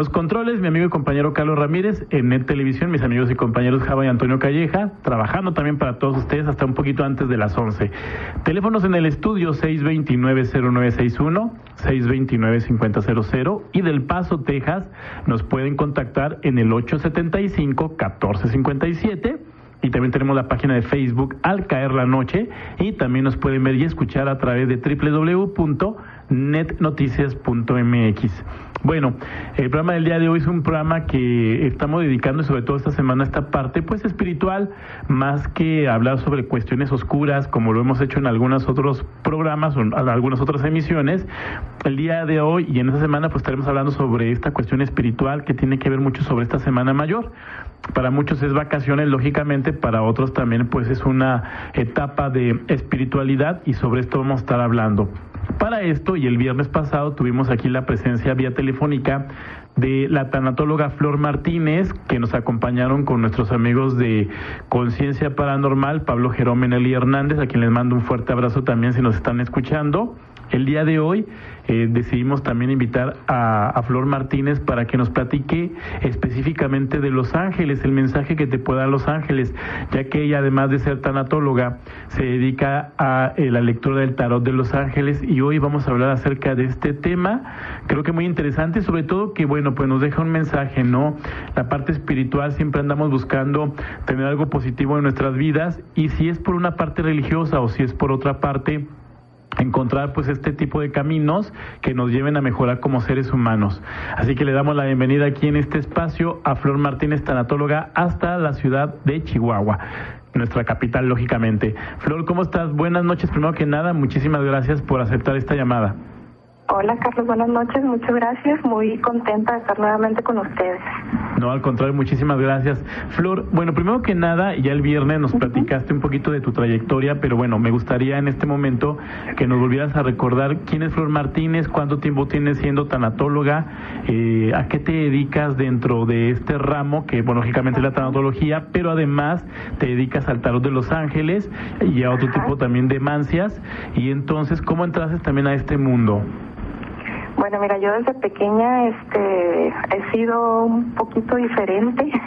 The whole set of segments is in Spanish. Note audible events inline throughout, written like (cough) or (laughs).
los controles, mi amigo y compañero Carlos Ramírez, en Net Televisión, mis amigos y compañeros Java y Antonio Calleja, trabajando también para todos ustedes hasta un poquito antes de las 11. Teléfonos en el estudio 629-0961, 629-5000 y del Paso, Texas, nos pueden contactar en el 875-1457 y también tenemos la página de Facebook Al Caer la Noche y también nos pueden ver y escuchar a través de www.netnoticias.mx. Bueno, el programa del día de hoy es un programa que estamos dedicando sobre todo esta semana a esta parte pues espiritual, más que hablar sobre cuestiones oscuras como lo hemos hecho en algunos otros programas o en algunas otras emisiones. El día de hoy y en esta semana pues estaremos hablando sobre esta cuestión espiritual que tiene que ver mucho sobre esta semana mayor. Para muchos es vacaciones, lógicamente, para otros también pues es una etapa de espiritualidad y sobre esto vamos a estar hablando. Para esto, y el viernes pasado tuvimos aquí la presencia vía telefónica de la tanatóloga Flor Martínez, que nos acompañaron con nuestros amigos de Conciencia Paranormal, Pablo Jerome y Hernández, a quien les mando un fuerte abrazo también si nos están escuchando. El día de hoy eh, decidimos también invitar a, Flor Martínez para que nos platique específicamente de Los Ángeles, el mensaje que te puede dar Los Ángeles, ya que ella además de ser tanatóloga se dedica a eh, la lectura del tarot de Los Ángeles y hoy vamos a hablar acerca de este tema, creo que muy interesante, sobre todo que bueno, pues nos deja un mensaje, ¿no? La parte espiritual siempre andamos buscando tener algo positivo en nuestras vidas y si es por una parte religiosa o si es por otra parte encontrar pues este tipo de caminos que nos lleven a mejorar como seres humanos. Así que le damos la bienvenida aquí en este espacio a Flor Martínez, tanatóloga, hasta la ciudad de Chihuahua nuestra capital, lógicamente. Flor, ¿cómo estás? Buenas noches. Primero que nada, muchísimas gracias por aceptar esta llamada. Hola Carlos, buenas noches, muchas gracias, muy contenta de estar nuevamente con ustedes. No, al contrario, muchísimas gracias. Flor, bueno, primero que nada, ya el viernes nos platicaste un poquito de tu trayectoria, pero bueno, me gustaría en este momento que nos volvieras a recordar quién es Flor Martínez, cuánto tiempo tienes siendo tanatóloga, eh, a qué te dedicas dentro de este ramo, que bueno, lógicamente es la tanatología, pero además te dedicas al tarot de Los Ángeles y a otro tipo también de mancias, y entonces, ¿cómo entraste también a este mundo? Bueno, mira, yo desde pequeña este he sido un poquito diferente. (laughs)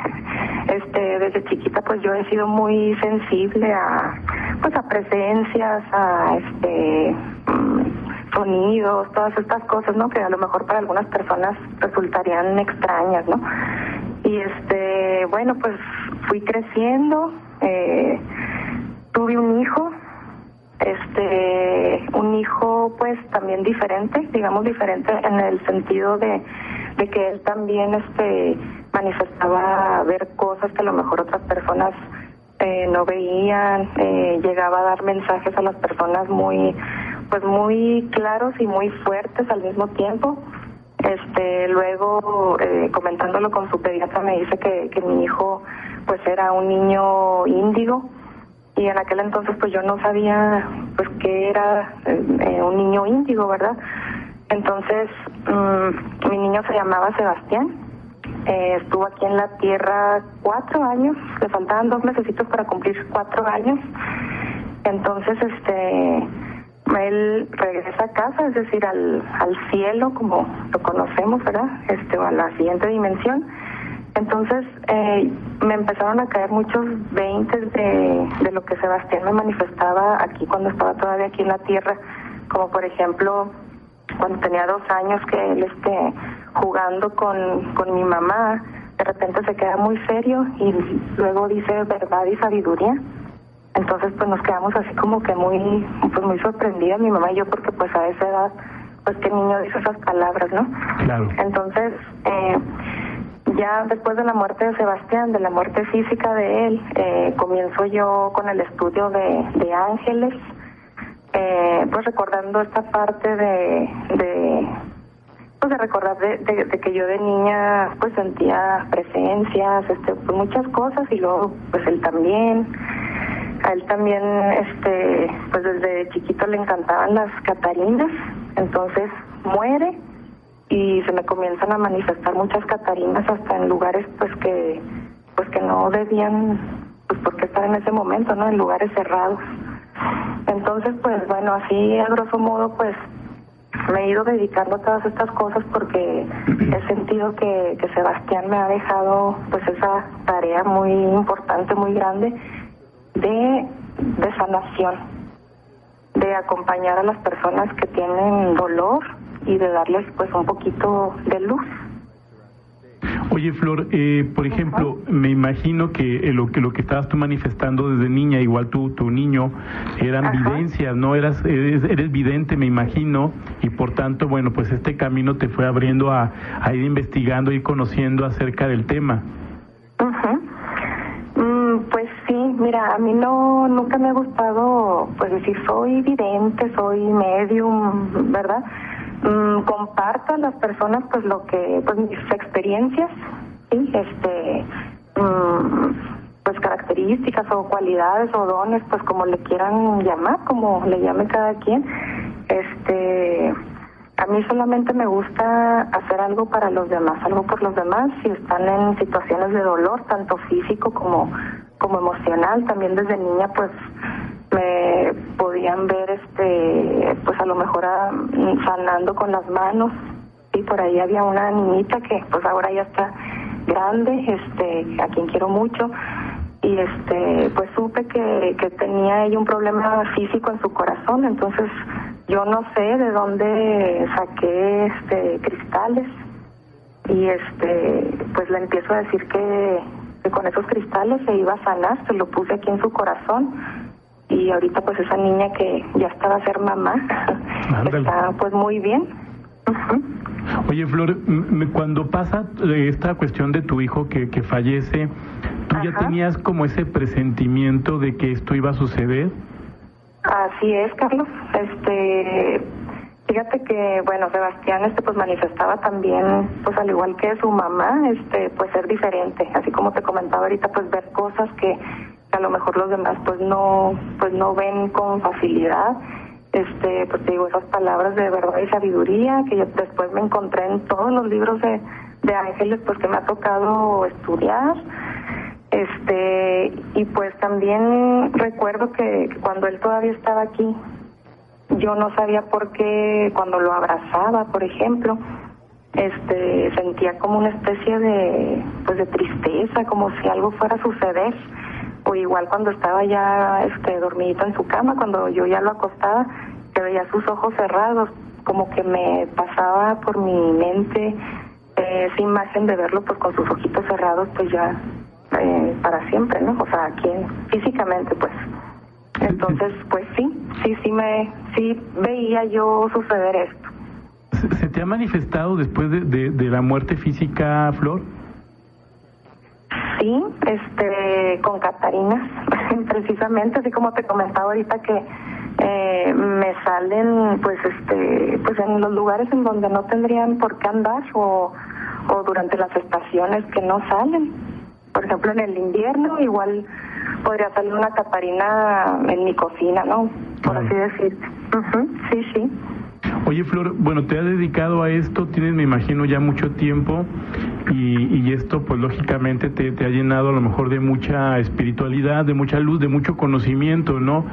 Este, desde chiquita pues yo he sido muy sensible a pues a presencias, a este mm, sonidos, todas estas cosas, ¿no? Que a lo mejor para algunas personas resultarían extrañas, ¿no? Y este, bueno, pues fui creciendo, eh, tuve un hijo, este un hijo pues también diferente digamos diferente en el sentido de, de que él también este manifestaba ver cosas que a lo mejor otras personas eh, no veían eh, llegaba a dar mensajes a las personas muy pues muy claros y muy fuertes al mismo tiempo. Este luego eh, comentándolo con su pediatra me dice que, que mi hijo pues era un niño índigo y en aquel entonces pues yo no sabía pues que era eh, un niño índigo, ¿verdad? Entonces mm, mi niño se llamaba Sebastián, eh, estuvo aquí en la tierra cuatro años, le faltaban dos necesitos para cumplir cuatro años, entonces este él regresa a casa, es decir, al, al cielo como lo conocemos, ¿verdad? Este, a la siguiente dimensión entonces eh, me empezaron a caer muchos veintes de, de lo que Sebastián me manifestaba aquí cuando estaba todavía aquí en la tierra, como por ejemplo cuando tenía dos años que él esté jugando con, con mi mamá, de repente se queda muy serio y luego dice verdad y sabiduría. Entonces pues nos quedamos así como que muy pues muy sorprendidas mi mamá y yo porque pues a esa edad pues que niño dice esas palabras, ¿no? Claro. Entonces eh, ya después de la muerte de Sebastián, de la muerte física de él, eh, comienzo yo con el estudio de, de ángeles, eh, pues recordando esta parte de, de pues de recordar de, de, que yo de niña pues sentía presencias, este, pues muchas cosas y luego pues él también, a él también este, pues desde chiquito le encantaban las catarinas, entonces muere y se me comienzan a manifestar muchas catarinas hasta en lugares pues que pues que no debían pues porque estar en ese momento no en lugares cerrados. Entonces pues bueno así a grosso modo pues me he ido dedicando a todas estas cosas porque he sentido que, que Sebastián me ha dejado pues esa tarea muy importante, muy grande de, de sanación, de acompañar a las personas que tienen dolor y de darles pues un poquito de luz. Oye, Flor, eh, por ejemplo, me imagino que eh, lo que lo que estabas tú manifestando desde niña, igual tú, tu niño, eran vivencias, ¿no? Eras, eres, eres, vidente, me imagino, y por tanto, bueno, pues este camino te fue abriendo a, a ir investigando, ir conociendo acerca del tema. Mm, pues sí, mira, a mí no, nunca me ha gustado, pues decir, soy vidente, soy medium, ¿verdad? Mm, comparto a las personas pues lo que pues mis experiencias sí este mm, pues características o cualidades o dones pues como le quieran llamar como le llame cada quien. Este a mí solamente me gusta hacer algo para los demás algo por los demás. Si están en situaciones de dolor tanto físico como como emocional también desde niña pues podían ver este pues a lo mejor a, sanando con las manos. Y por ahí había una niñita que pues ahora ya está grande este a quien quiero mucho. Y este pues supe que, que tenía ella un problema físico en su corazón. Entonces yo no sé de dónde saqué este cristales. Y este pues le empiezo a decir que con esos cristales se iba a sanar. Se lo puse aquí en su corazón y ahorita pues esa niña que ya estaba a ser mamá (laughs) está pues muy bien. Oye Flor, cuando pasa eh, esta cuestión de tu hijo que, que fallece, ¿tú ya tenías como ese presentimiento de que esto iba a suceder? Así es, Carlos. Este, fíjate que bueno, Sebastián este pues manifestaba también pues al igual que su mamá, este pues ser diferente, así como te comentaba ahorita pues ver cosas que a lo mejor los demás pues no pues no ven con facilidad este pues te digo esas palabras de verdad y sabiduría que yo después me encontré en todos los libros de, de ángeles pues que me ha tocado estudiar este y pues también recuerdo que cuando él todavía estaba aquí yo no sabía por qué cuando lo abrazaba por ejemplo este sentía como una especie de pues de tristeza como si algo fuera a suceder igual cuando estaba ya este dormidito en su cama, cuando yo ya lo acostaba, que veía sus ojos cerrados, como que me pasaba por mi mente eh, esa imagen de verlo pues con sus ojitos cerrados pues ya eh, para siempre, ¿no? O sea, aquí físicamente pues. Entonces, pues sí, sí, sí me, sí veía yo suceder esto. ¿Se te ha manifestado después de, de, de la muerte física, Flor? Sí, este, con Catarinas, (laughs) precisamente, así como te comentaba ahorita que eh, me salen, pues, este, pues en los lugares en donde no tendrían por qué andar o, o durante las estaciones que no salen. Por ejemplo, en el invierno igual podría salir una Catarina en mi cocina, ¿no? Por así decir. Sí, sí. Oye, Flor, bueno, te has dedicado a esto, tienes, me imagino, ya mucho tiempo y, esto, pues lógicamente, te, te, ha llenado a lo mejor de mucha espiritualidad, de mucha luz, de mucho conocimiento, ¿no?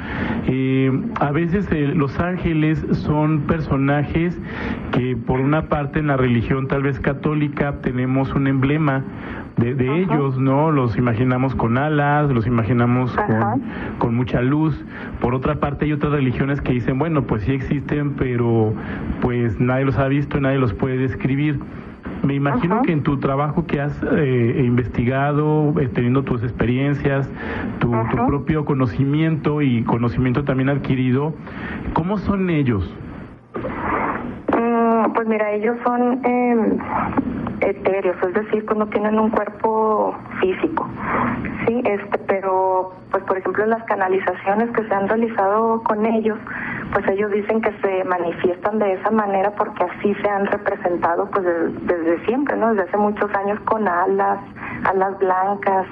Eh, a veces eh, los ángeles son personajes que, por una parte, en la religión tal vez católica, tenemos un emblema de, de ellos, ¿no? Los imaginamos con alas, los imaginamos con, con, mucha luz. Por otra parte, hay otras religiones que dicen, bueno, pues sí existen, pero pues nadie los ha visto, nadie los puede describir. Me imagino Ajá. que en tu trabajo que has eh, investigado, eh, teniendo tus experiencias, tu, tu, propio conocimiento y conocimiento también adquirido, ¿cómo son ellos? Mm, pues mira, ellos son eh, etéreos, es decir, pues no tienen un cuerpo físico, sí, este, pero pues por ejemplo las canalizaciones que se han realizado con ellos, pues ellos dicen que se manifiestan de esa manera porque así se han representado pues desde, desde siempre, ¿no? Desde hace muchos años con alas, alas blancas,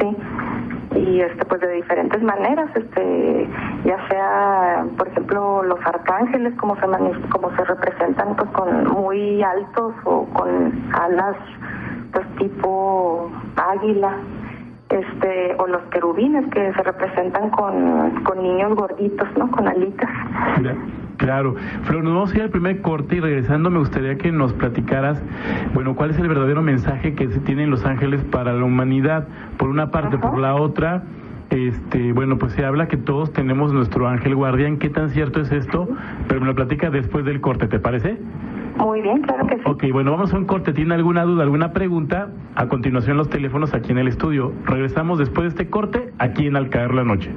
sí y este pues de diferentes maneras este ya sea por ejemplo los arcángeles como se como se representan pues con muy altos o con alas pues tipo águila este o los querubines que se representan con, con niños gorditos no con alitas Mira, Claro. Flor, nos vamos a ir al primer corte y regresando me gustaría que nos platicaras, bueno, cuál es el verdadero mensaje que se tienen los ángeles para la humanidad, por una parte, por la otra. Este, bueno, pues se habla que todos tenemos nuestro ángel guardián. ¿Qué tan cierto es esto? Pero me lo platica después del corte, ¿te parece? Muy bien, claro que sí. Ok, bueno, vamos a un corte. ¿Tiene alguna duda, alguna pregunta? A continuación los teléfonos aquí en el estudio. Regresamos después de este corte aquí en Al Caer la Noche.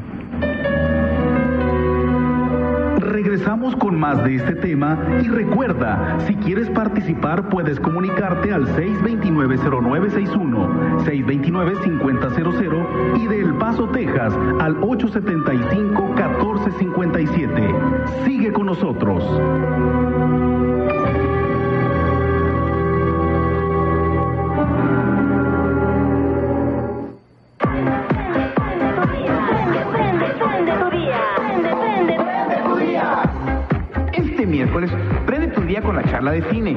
Regresamos con más de este tema y recuerda, si quieres participar puedes comunicarte al 629-0961, 629-5000 y de El Paso, Texas al 875-1457. Sigue con nosotros. Miércoles, prende tu día con la charla de cine.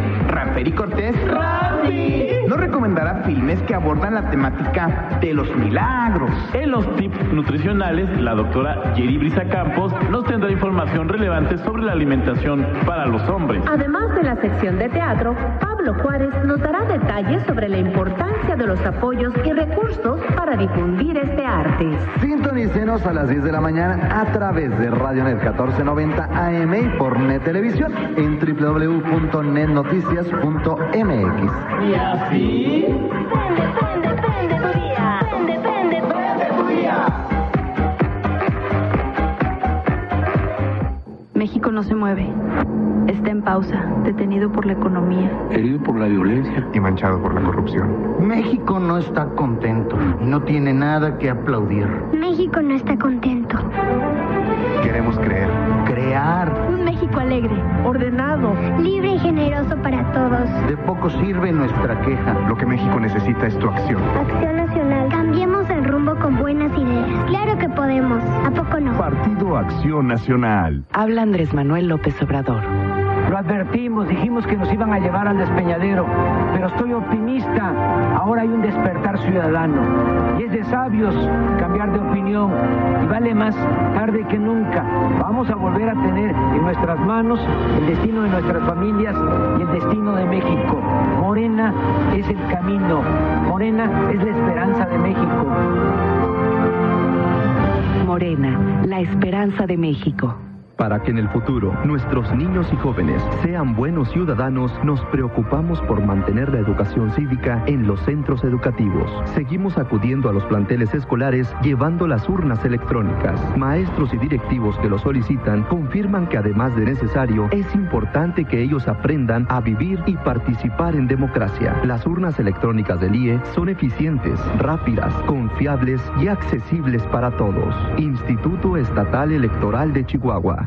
Y Cortés nos recomendará filmes que abordan la temática de los milagros. En los tips nutricionales, la doctora Jerry Brisa Campos nos tendrá información relevante sobre la alimentación para los hombres. Además de la sección de teatro, Pablo Juárez nos dará detalles sobre la importancia de los apoyos y recursos para difundir este arte. Sintonícenos a las 10 de la mañana a través de Radionet 1490 AM y por Net Televisión en www.netnoticias.mx. Y así... México no se mueve. Está en pausa, detenido por la economía. herido por la violencia y manchado por la corrupción. México no está contento y no tiene nada que aplaudir. México no está contento. Queremos creer. Crear. Un México alegre, ordenado, libre y generoso para todos. De poco sirve nuestra queja. Lo que México necesita es tu acción. Acción Nacional. Cambiemos con buenas ideas. Claro que podemos. ¿A poco no? Partido Acción Nacional. Habla Andrés Manuel López Obrador. Advertimos, dijimos que nos iban a llevar al despeñadero, pero estoy optimista. Ahora hay un despertar ciudadano y es de sabios cambiar de opinión y vale más tarde que nunca. Vamos a volver a tener en nuestras manos el destino de nuestras familias y el destino de México. Morena es el camino, Morena es la esperanza de México. Morena, la esperanza de México. Para que en el futuro nuestros niños y jóvenes sean buenos ciudadanos, nos preocupamos por mantener la educación cívica en los centros educativos. Seguimos acudiendo a los planteles escolares llevando las urnas electrónicas. Maestros y directivos que lo solicitan confirman que además de necesario, es importante que ellos aprendan a vivir y participar en democracia. Las urnas electrónicas del IE son eficientes, rápidas, confiables y accesibles para todos. Instituto Estatal Electoral de Chihuahua.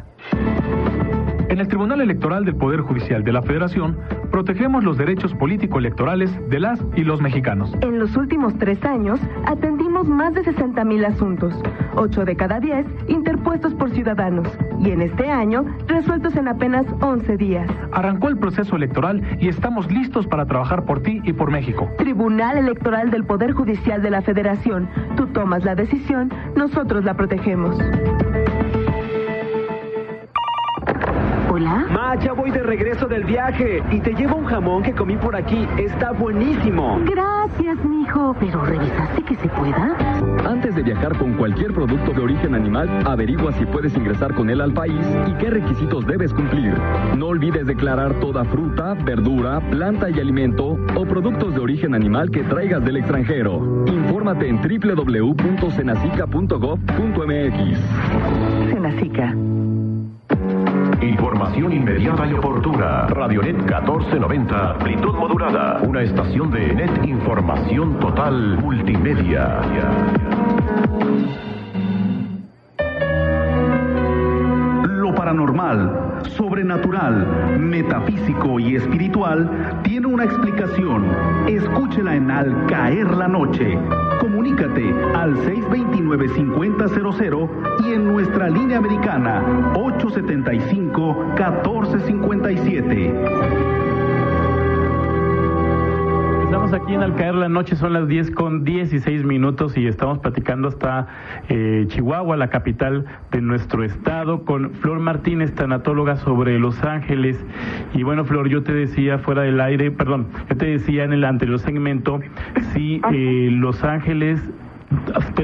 En el Tribunal Electoral del Poder Judicial de la Federación, protegemos los derechos político-electorales de las y los mexicanos. En los últimos tres años, atendimos más de 60 mil asuntos, 8 de cada 10 interpuestos por ciudadanos, y en este año, resueltos en apenas 11 días. Arrancó el proceso electoral y estamos listos para trabajar por ti y por México. Tribunal Electoral del Poder Judicial de la Federación, tú tomas la decisión, nosotros la protegemos. Hola. Ma, ya voy de regreso del viaje y te llevo un jamón que comí por aquí. Está buenísimo. Gracias, mijo. Pero revisaste que se pueda. Antes de viajar con cualquier producto de origen animal, averigua si puedes ingresar con él al país y qué requisitos debes cumplir. No olvides declarar toda fruta, verdura, planta y alimento o productos de origen animal que traigas del extranjero. Infórmate en www.senacica.gov.mx. Senacica. Información inmediata y oportuna. Radionet 1490, amplitud modulada. Una estación de NET Información Total Multimedia. Lo paranormal, sobrenatural, metafísico y espiritual tiene una explicación. Escúchela en Al Caer la Noche. Comunícate al 629-5000 y en nuestra línea americana 875-1457. Estamos aquí en Al caer la noche, son las 10 con 16 minutos y estamos platicando hasta eh, Chihuahua, la capital de nuestro estado, con Flor Martínez, tanatóloga sobre Los Ángeles. Y bueno, Flor, yo te decía fuera del aire, perdón, yo te decía en el anterior segmento, si eh, Los Ángeles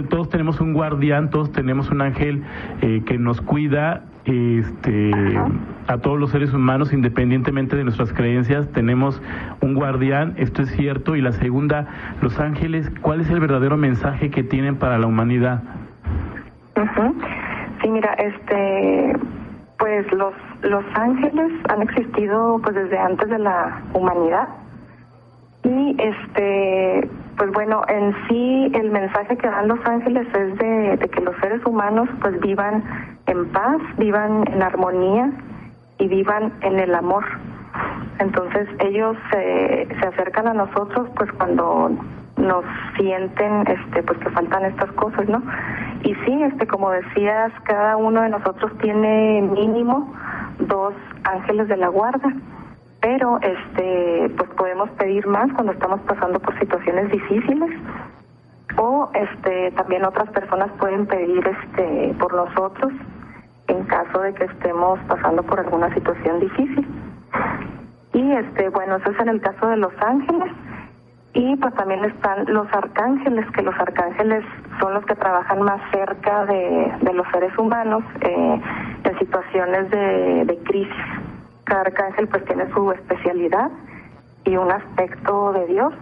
todos tenemos un guardián, todos tenemos un ángel eh, que nos cuida este, a todos los seres humanos, independientemente de nuestras creencias, tenemos un guardián, esto es cierto. Y la segunda, los ángeles, ¿cuál es el verdadero mensaje que tienen para la humanidad? Sí, mira, este, pues los, los ángeles han existido pues desde antes de la humanidad. Y este, pues bueno, en sí el mensaje que dan los ángeles es de, que los seres humanos pues vivan en paz, vivan en armonía y vivan en el amor. Entonces ellos se, se acercan a nosotros pues cuando nos sienten este pues que faltan estas cosas, ¿no? Y sí, este como decías, cada uno de nosotros tiene mínimo dos ángeles de la guarda, pero este pues podemos pedir más cuando estamos pasando por situaciones difíciles o este también otras personas pueden pedir este por nosotros en caso de que estemos pasando por alguna situación difícil. Y este, bueno, eso es en el caso de los ángeles. Y pues también están los arcángeles, que los arcángeles son los que trabajan más cerca de, los seres humanos eh, en situaciones de, de crisis. Cada arcángel pues tiene su especialidad y un aspecto de Dios.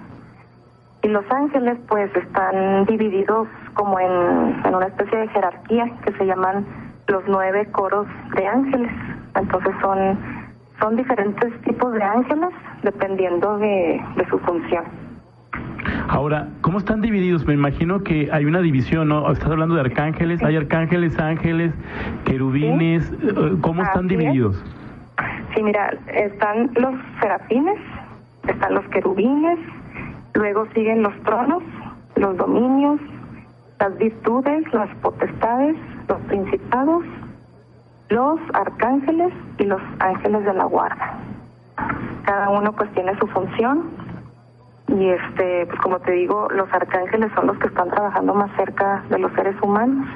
Y los ángeles pues están divididos como en, en una especie de jerarquía que se llaman los nueve coros de ángeles. Entonces son, son diferentes tipos de ángeles dependiendo de, de su función. Ahora, ¿cómo están divididos? Me imagino que hay una división, ¿no? Estás hablando de arcángeles, hay arcángeles, ángeles, querubines, ¿cómo están divididos? Sí, mira, están los serafines, están los querubines, luego siguen los tronos, los dominios, las virtudes, las potestades, los principados, los arcángeles y los ángeles de la guarda. Cada uno pues tiene su función y este pues como te digo, los arcángeles son los que están trabajando más cerca de los seres humanos.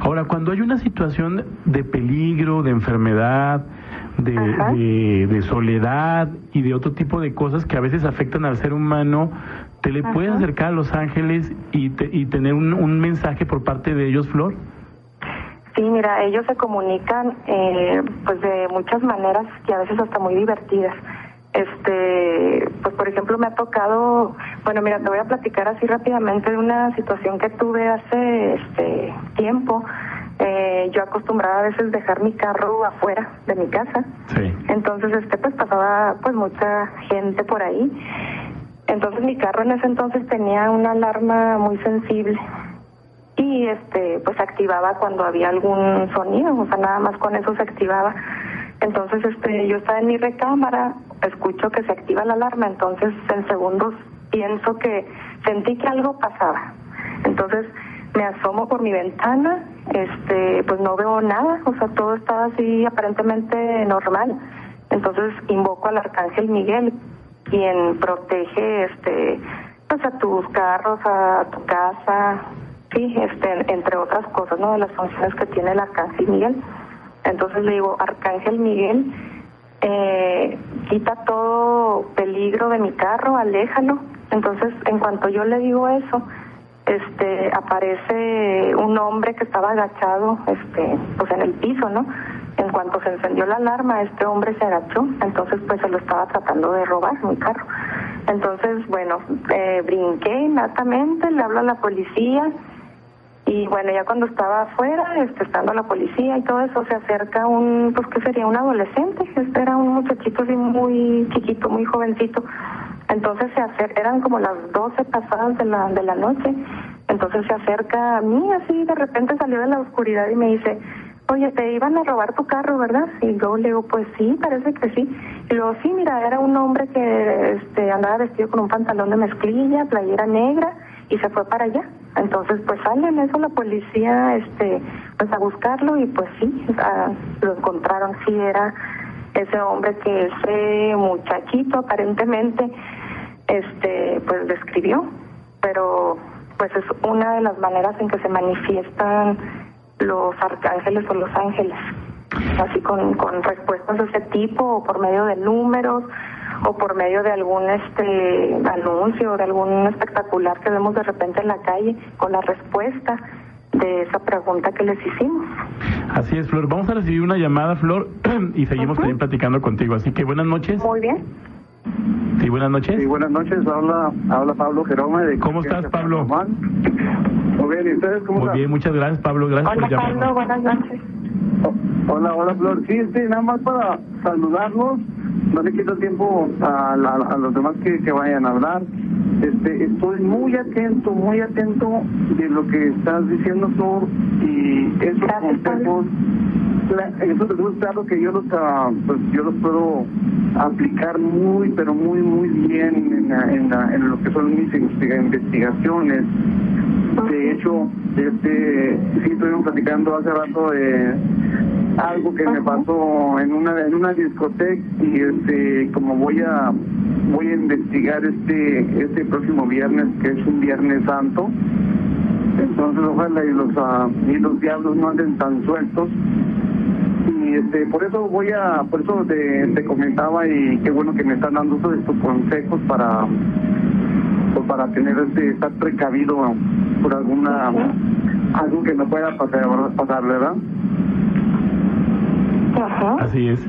Ahora, cuando hay una situación de peligro, de enfermedad, de, de, soledad y de otro tipo de cosas que a veces afectan al ser humano, ¿te le puedes acercar a los ángeles y, y tener un, un, mensaje por parte de ellos, Flor? Sí, mira, ellos se comunican eh, pues de muchas maneras y a veces hasta muy divertidas. Este, pues por ejemplo me ha tocado, bueno, mira, te voy a platicar así rápidamente de una situación que tuve hace este tiempo. Eh, yo acostumbraba a veces dejar mi carro afuera de mi casa. Sí. Entonces, este, pues pasaba pues mucha gente por ahí. Entonces mi carro en ese entonces tenía una alarma muy sensible y este pues activaba cuando había algún sonido, o sea, nada más con eso se activaba. Entonces, este, yo estaba en mi recámara, escucho que se activa la alarma, entonces en segundos pienso que sentí que algo pasaba. Entonces me asomo por mi ventana, este, pues no veo nada, o sea, todo estaba así aparentemente normal. Entonces invoco al arcángel Miguel, quien protege, este, pues a tus carros, a tu casa, sí, este, entre otras cosas, ¿no? De las funciones que tiene el arcángel Miguel. Entonces le digo, Arcángel Miguel, eh, quita todo peligro de mi carro, aléjalo. Entonces, en cuanto yo le digo eso, este, aparece un hombre que estaba agachado, este, pues en el piso, ¿no? En cuanto se encendió la alarma, este hombre se agachó, entonces pues se lo estaba tratando de robar mi carro. Entonces, bueno, eh, brinqué inmediatamente, le hablo a la policía, y bueno, ya cuando estaba afuera, este, estando la policía y todo eso, se acerca un, pues que sería un adolescente, este era un muchachito así muy chiquito, muy jovencito. Entonces se acerca, eran como las 12 pasadas de la, de la noche. Entonces se acerca a mí así, de repente salió de la oscuridad y me dice, oye, te iban a robar tu carro, ¿verdad? Y yo le digo, pues sí, parece que sí. Y luego, sí, mira, era un hombre que este, andaba vestido con un pantalón de mezclilla, playera negra, y se fue para allá. Entonces, pues sale en eso la policía, este, pues a buscarlo y pues sí, lo encontraron, sí era ese hombre que ese muchachito aparentemente este, pues describió, pero pues es una de las maneras en que se manifiestan los arcángeles o los ángeles, así con, con respuestas de ese tipo o por medio de números o por medio de algún este anuncio, de algún espectacular que vemos de repente en la calle con la respuesta de esa pregunta que les hicimos. Así es, Flor. Vamos a recibir una llamada, Flor, (clears throat) y seguimos también platicando contigo. Así que buenas noches. Muy bien. Sí, buenas noches. Sí, buenas noches. Habla, habla Pablo Jerome. De ¿Cómo estás, Pablo? Muy bien, ¿y ustedes cómo Muy están? bien, muchas gracias, Pablo. Gracias Hola por llamarnos. Pablo, buenas noches. Hola, hola Flor. Sí, sí, nada más para saludarlos. No le quito tiempo a, la- a los demás que, que vayan a hablar. Este, estoy muy atento, muy atento de lo que estás diciendo Flor y esos consejos. la- Esos consejos, claro que yo los, ah, pues yo los puedo aplicar muy, pero muy, muy bien en, en, en lo que son mis investiga- investigaciones. De hecho, este, sí estuvimos platicando hace rato de algo que me pasó en una en una discoteca y este como voy a voy a investigar este este próximo viernes que es un viernes santo. Entonces ojalá y los ah, y los diablos no anden tan sueltos. Y este por eso voy a por eso te, te comentaba y qué bueno que me están dando todos estos consejos para para tener este estar precavido por alguna algo que me pueda pasar pasar verdad Así es.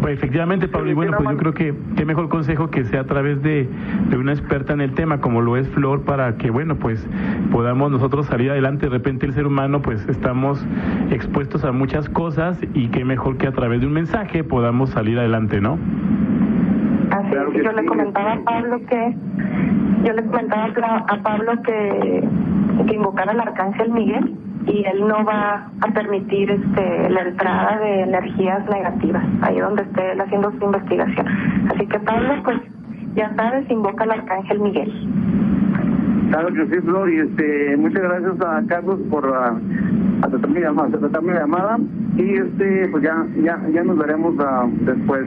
Pues efectivamente, Pablo, y bueno, pues yo creo que qué mejor consejo que sea a través de, de una experta en el tema, como lo es Flor, para que, bueno, pues podamos nosotros salir adelante. De repente el ser humano, pues estamos expuestos a muchas cosas y qué mejor que a través de un mensaje podamos salir adelante, ¿no? Yo le comentaba a Pablo que yo le comentaba a Pablo que, que invocara al arcángel Miguel y él no va a permitir este la entrada de energías negativas ahí donde esté él haciendo su investigación. Así que Pablo, pues ya sabes, invoca al arcángel Miguel. Claro que sí, Flor, y este, muchas gracias a Carlos por ah, aceptar mi llamada, aceptar mi llamada y este, pues ya, ya, ya nos veremos ah, después.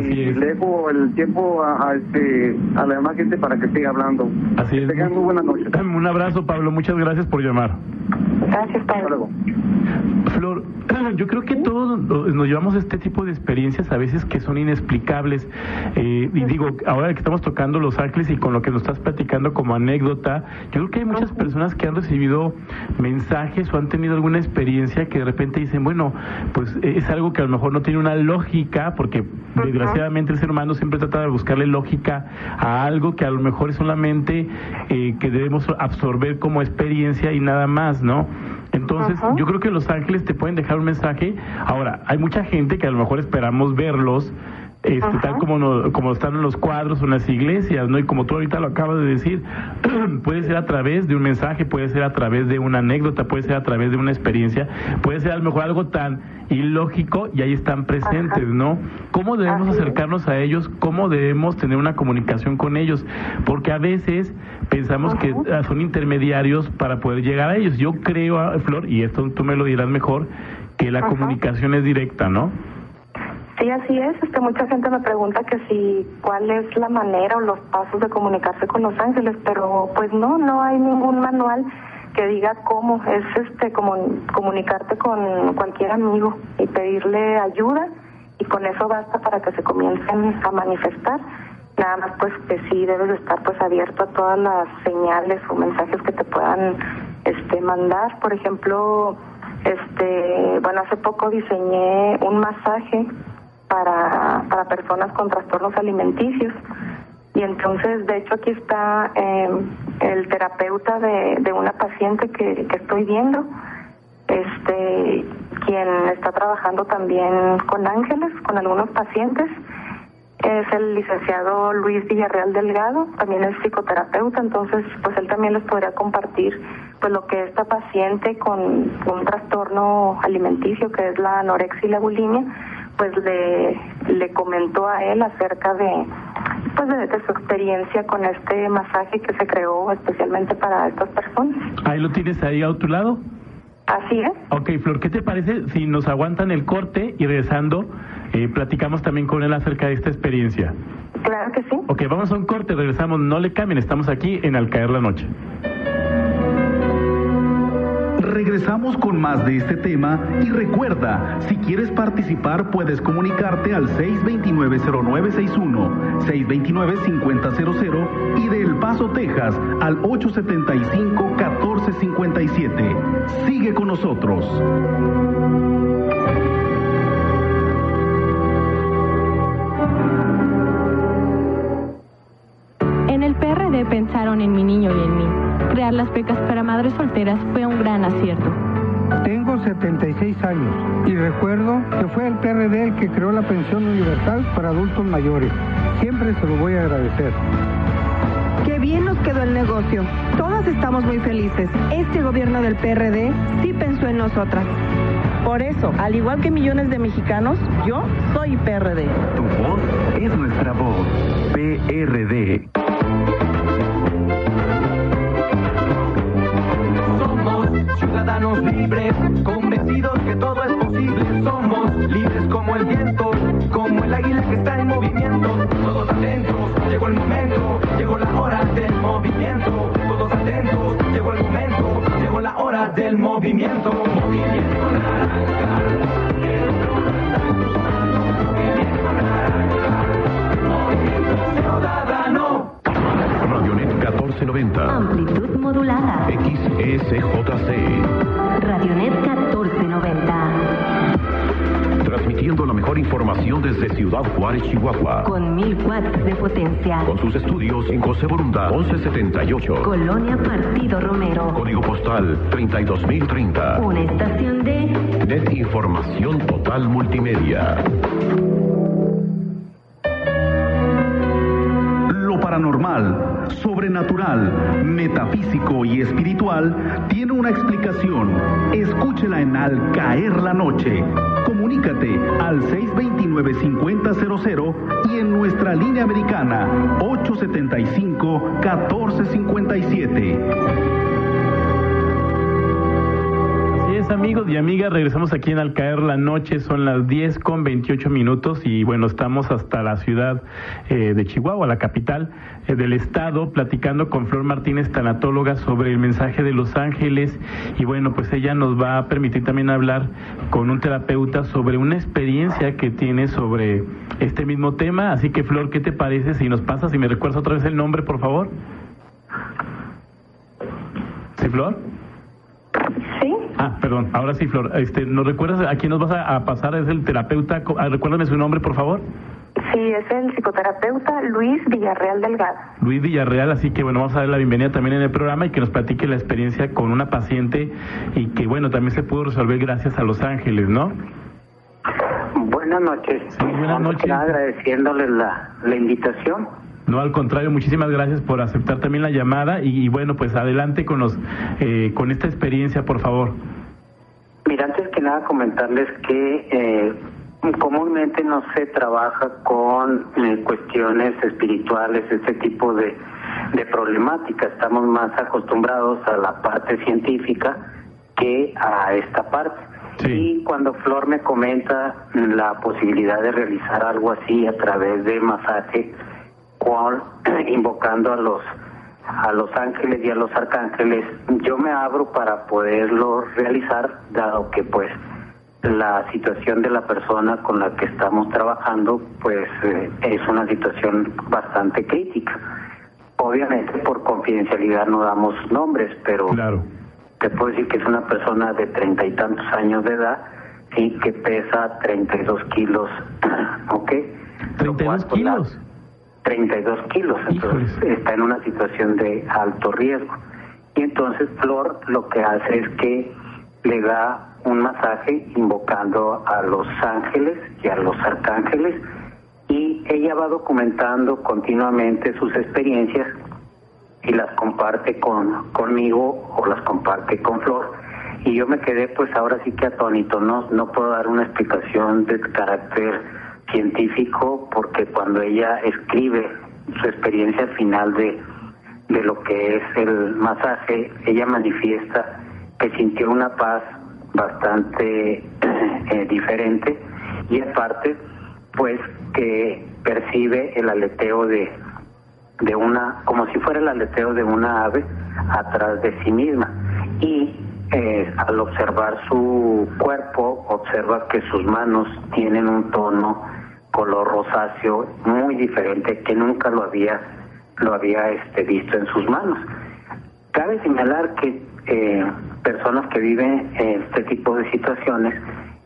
y le dejo el tiempo a, a, este, a la demás gente para que siga hablando. Así es. Tengan muy buenas noches. (clears throat) Un abrazo, Pablo. Muchas gracias por llamar. Gracias, Pablo. Flor, (clears throat) yo creo que todos nos llevamos este tipo de experiencias a veces que son inexplicables. Eh, y digo, ahora que estamos tocando Los Ángeles y con lo que nos estás platicando como anécdota, yo creo que hay muchas personas que han recibido mensajes o han tenido alguna experiencia que de repente dicen, bueno, pues eh, es algo que a lo mejor no tiene una lógica, porque desgraciadamente el ser humano siempre trata de buscarle lógica a algo que a lo mejor es solamente eh, que debemos absorber como experiencia y nada más, ¿no? Entonces, yo creo que los ángeles te pueden dejar un mensaje. Ahora, hay mucha gente que a lo mejor esperamos verlos, este, tal como, no- como están en los cuadros o en las iglesias, ¿no? Y como tú ahorita lo acabas de decir, (clears throat) puede ser a través de un mensaje, puede ser a través de una anécdota, puede ser a través de una experiencia, puede ser a lo mejor algo tan ilógico y ahí están presentes, ¿no? ¿Cómo debemos acercarnos a ellos? ¿Cómo debemos tener una comunicación con ellos? Porque a veces pensamos que son intermediarios para poder llegar a ellos. Yo creo, ah, Flor, y esto tú me lo dirás mejor, que la comunicación es directa, ¿no? Sí, así es. Este, mucha gente me pregunta que si cuál es la manera o los pasos de comunicarse con los ángeles, pero pues no, no hay ningún manual que diga cómo. Es este como comunicarte con cualquier amigo y pedirle ayuda y con eso basta para que se comiencen a manifestar. Nada más pues que sí debes de estar pues abierto a todas las señales o mensajes que te puedan este mandar. Por ejemplo, este, bueno, hace poco diseñé un masaje para, para personas con trastornos alimenticios. Y entonces, de hecho, aquí está eh, el terapeuta de, de una paciente que, que estoy viendo, este, quien está trabajando también con ángeles, con algunos pacientes. Es el licenciado Luis Villarreal Delgado, también es psicoterapeuta, entonces pues él también les podría compartir pues lo que esta paciente con un trastorno alimenticio que es la anorexia y la bulimia, pues le, le comentó a él acerca de pues de, de su experiencia con este masaje que se creó especialmente para estas personas. Ahí lo tienes ahí a tu lado. Así es. Ok, Flor, ¿qué te parece si nos aguantan el corte y regresando eh, platicamos también con él acerca de esta experiencia? Claro que sí. Ok, vamos a un corte, regresamos, no le cambien, estamos aquí en Al Caer la Noche. Regresamos con más de este tema y recuerda, si quieres participar puedes comunicarte al 629-0961, 629-5000 y de El Paso, Texas al 875-1457. Sigue con nosotros. Pensaron en mi niño y en mí. Crear las becas para madres solteras fue un gran acierto. Tengo 76 años y recuerdo que fue el PRD el que creó la pensión universal para adultos mayores. Siempre se lo voy a agradecer. Qué bien nos quedó el negocio. Todas estamos muy felices. Este gobierno del PRD sí pensó en nosotras. Por eso, al igual que millones de mexicanos, yo soy PRD. Tu voz es nuestra voz. PRD. Ciudadanos libres, convencidos que todo es posible. Somos libres como el viento, como el águila que está en movimiento. Todos atentos, llegó el momento, llegó la hora del movimiento. Todos atentos, llegó el momento, llegó la hora del movimiento. 1490. Amplitud modulada. XSJC. Radionet 1490. Transmitiendo la mejor información desde Ciudad Juárez, Chihuahua. Con mil watts de potencia. Con sus estudios en José Borunda, 1178. Colonia Partido Romero. Código postal 32030. Una estación de Net Información Total Multimedia. Sobrenatural, metafísico y espiritual tiene una explicación. Escúchela en Al Caer la Noche. Comunícate al 629-5000 y en nuestra línea americana 875-1457. Amigos y amigas, regresamos aquí en Al Caer la Noche, son las 10 con 28 minutos y bueno, estamos hasta la ciudad eh, de Chihuahua, la capital eh, del estado, platicando con Flor Martínez, tanatóloga, sobre el mensaje de Los Ángeles y bueno, pues ella nos va a permitir también hablar con un terapeuta sobre una experiencia que tiene sobre este mismo tema, así que Flor, ¿qué te parece si nos pasas y me recuerdas otra vez el nombre, por favor? ¿Sí, Flor? Ah, perdón, ahora sí, Flor. Este, ¿Nos recuerdas a quién nos vas a, a pasar? ¿Es el terapeuta? Ah, Recuérdame su nombre, por favor. Sí, es el psicoterapeuta Luis Villarreal Delgado. Luis Villarreal, así que bueno, vamos a dar la bienvenida también en el programa y que nos platique la experiencia con una paciente y que bueno, también se pudo resolver gracias a Los Ángeles, ¿no? Buenas noches. Sí, buenas noches. Agradeciéndoles la, la invitación. No, al contrario, muchísimas gracias por aceptar también la llamada y, y, bueno, pues adelante con los, eh, con esta experiencia, por favor. Mira, antes que nada comentarles que eh, comúnmente no se trabaja con eh, cuestiones espirituales, este tipo de, de problemática. Estamos más acostumbrados a la parte científica que a esta parte. Y cuando Flor me comenta la posibilidad de realizar algo así a través de masaje, con, (clears throat) invocando a los a los ángeles y a los arcángeles, yo me abro para poderlo realizar, dado que pues la situación de la persona con la que estamos trabajando pues eh, es una situación bastante crítica. Obviamente por confidencialidad no damos nombres, pero te puedo decir que es una persona de treinta y tantos años de edad y que pesa 32 kilos, (clears throat) ¿ok? 32 kilos. 32 kilos, entonces está en una situación de alto riesgo. Y entonces Flor lo que hace es que le da un masaje invocando a los ángeles y a los arcángeles y ella va documentando continuamente sus experiencias y las comparte con conmigo o las comparte con Flor. Y yo me quedé pues ahora sí que atónito no no puedo dar una explicación de carácter científico porque cuando ella escribe su experiencia final de, de lo que es el masaje, ella manifiesta que sintió una paz bastante (clears throat) eh, diferente y aparte pues que percibe el aleteo de, de una, como si fuera el aleteo de una ave atrás de sí misma. Y eh, al observar su cuerpo, observa que sus manos tienen un tono color rosáceo muy diferente que nunca lo había lo había este, visto en sus manos. Cabe señalar que eh, personas que viven este tipo de situaciones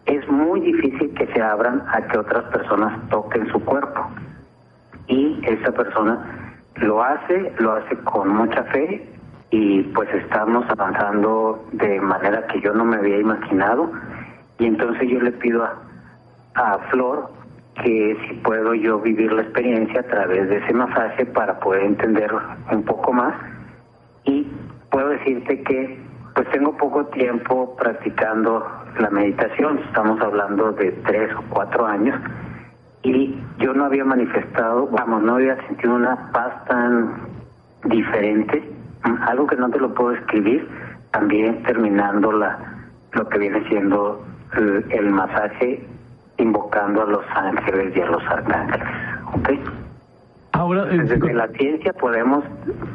es muy difícil que se abran a que otras personas toquen su cuerpo. Y esa persona lo hace, lo hace con mucha fe y pues estamos avanzando de manera que yo no me había imaginado. Y entonces yo le pido a, a Flor que si puedo yo vivir la experiencia a través de ese masaje para poder entender un poco más. Y puedo decirte que pues tengo poco tiempo practicando la meditación, estamos hablando de tres o cuatro años, y yo no había manifestado, vamos, no había sentido una paz tan diferente, algo que no te lo puedo escribir, también terminando la lo que viene siendo el, el masaje invocando a los ángeles y a los arcángeles, ¿ok? Ahora, desde la ciencia podemos,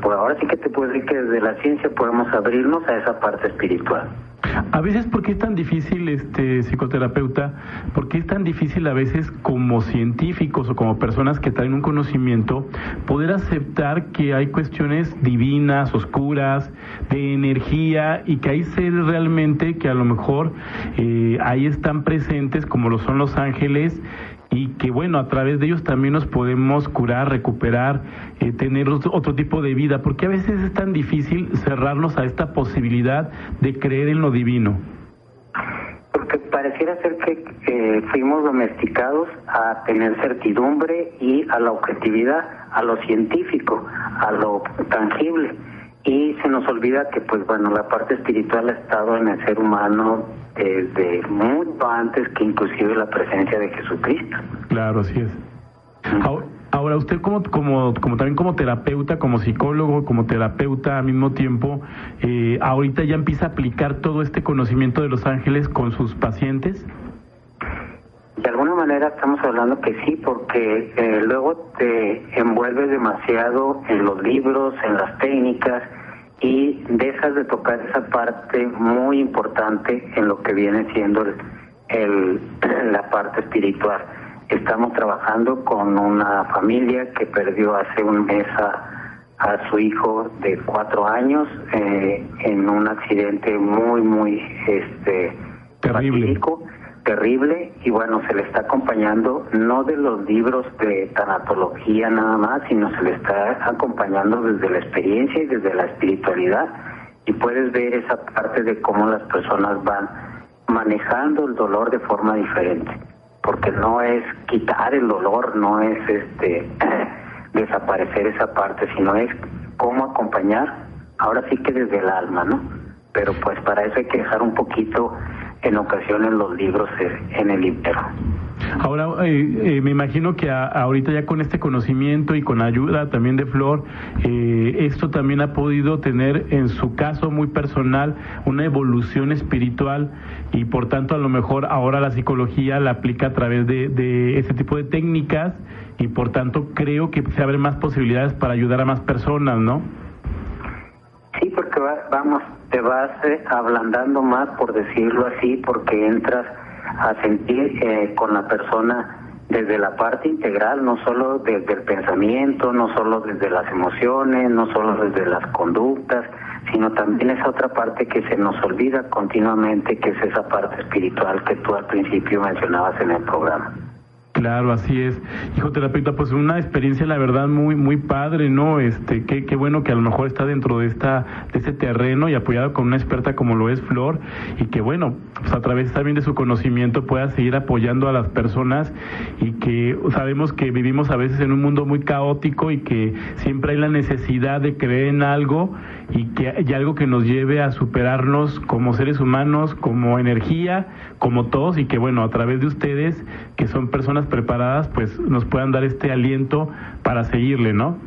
pues ahora sí que te puedo decir que desde la ciencia podemos abrirnos a esa parte espiritual. A veces, ¿por qué es tan difícil, este psicoterapeuta? ¿Por qué es tan difícil a veces como científicos o como personas que traen un conocimiento poder aceptar que hay cuestiones divinas, oscuras, de energía y que hay seres realmente que a lo mejor eh, ahí están presentes como lo son los ángeles y que bueno, a través de ellos también nos podemos curar, recuperar, eh, tener otro, tipo de vida, porque a veces es tan difícil cerrarnos a esta posibilidad de creer en lo divino. Porque pareciera ser que eh, fuimos domesticados a tener certidumbre y a la objetividad, a lo científico, a lo tangible y se nos olvida que pues bueno la parte espiritual ha estado en el ser humano desde mucho antes que inclusive la presencia de Jesucristo. Claro, así es. Ahora, usted como, como, como también como terapeuta, como psicólogo, como terapeuta al mismo tiempo, eh, ahorita ya empieza a aplicar todo este conocimiento de los ángeles con sus pacientes. De alguna manera estamos hablando que sí, porque eh, luego te envuelves demasiado en los libros, en las técnicas y dejas de tocar esa parte muy importante en lo que viene siendo el, (clears throat) la parte espiritual. Estamos trabajando con una familia que perdió hace un mes a, su hijo de cuatro años eh, en un accidente muy, muy este, terrible terrible y bueno, se le está acompañando no de los libros de tanatología nada más, sino se le está acompañando desde la experiencia y desde la espiritualidad y puedes ver esa parte de cómo las personas van manejando el dolor de forma diferente, porque no es quitar el dolor, no es este (clears throat) desaparecer esa parte, sino es cómo acompañar, ahora sí que desde el alma, ¿no? Pero pues para eso hay que dejar un poquito en ocasiones los libros en el libro. Ahora, eh, eh, me imagino que ahorita ya con este conocimiento y con ayuda también de Flor, eh, esto también ha podido tener en su caso muy personal una evolución espiritual y por tanto a lo mejor ahora la psicología la aplica a través de, de ese tipo de técnicas y por tanto creo que se abren más posibilidades para ayudar a más personas, ¿no? Sí, porque vamos, te vas eh, ablandando más, por decirlo así, porque entras a sentir eh, con la persona desde la parte integral, no solo desde el pensamiento, no solo desde las emociones, no solo desde las conductas, sino también esa otra parte que se nos olvida continuamente, que es esa parte espiritual que tú al principio mencionabas en el programa. Claro, así es. Hijo terapeuta, pues una experiencia la verdad muy muy padre, ¿no? Este, qué, qué bueno que a lo mejor está dentro de esta de este terreno y apoyado con una experta como lo es Flor y que bueno, pues a través también de su conocimiento pueda seguir apoyando a las personas y que sabemos que vivimos a veces en un mundo muy caótico y que siempre hay la necesidad de creer en algo y que hay algo que nos lleve a superarnos como seres humanos, como energía, como todos y que bueno, a través de ustedes que son personas preparadas, pues nos puedan dar este aliento para seguirle, ¿no?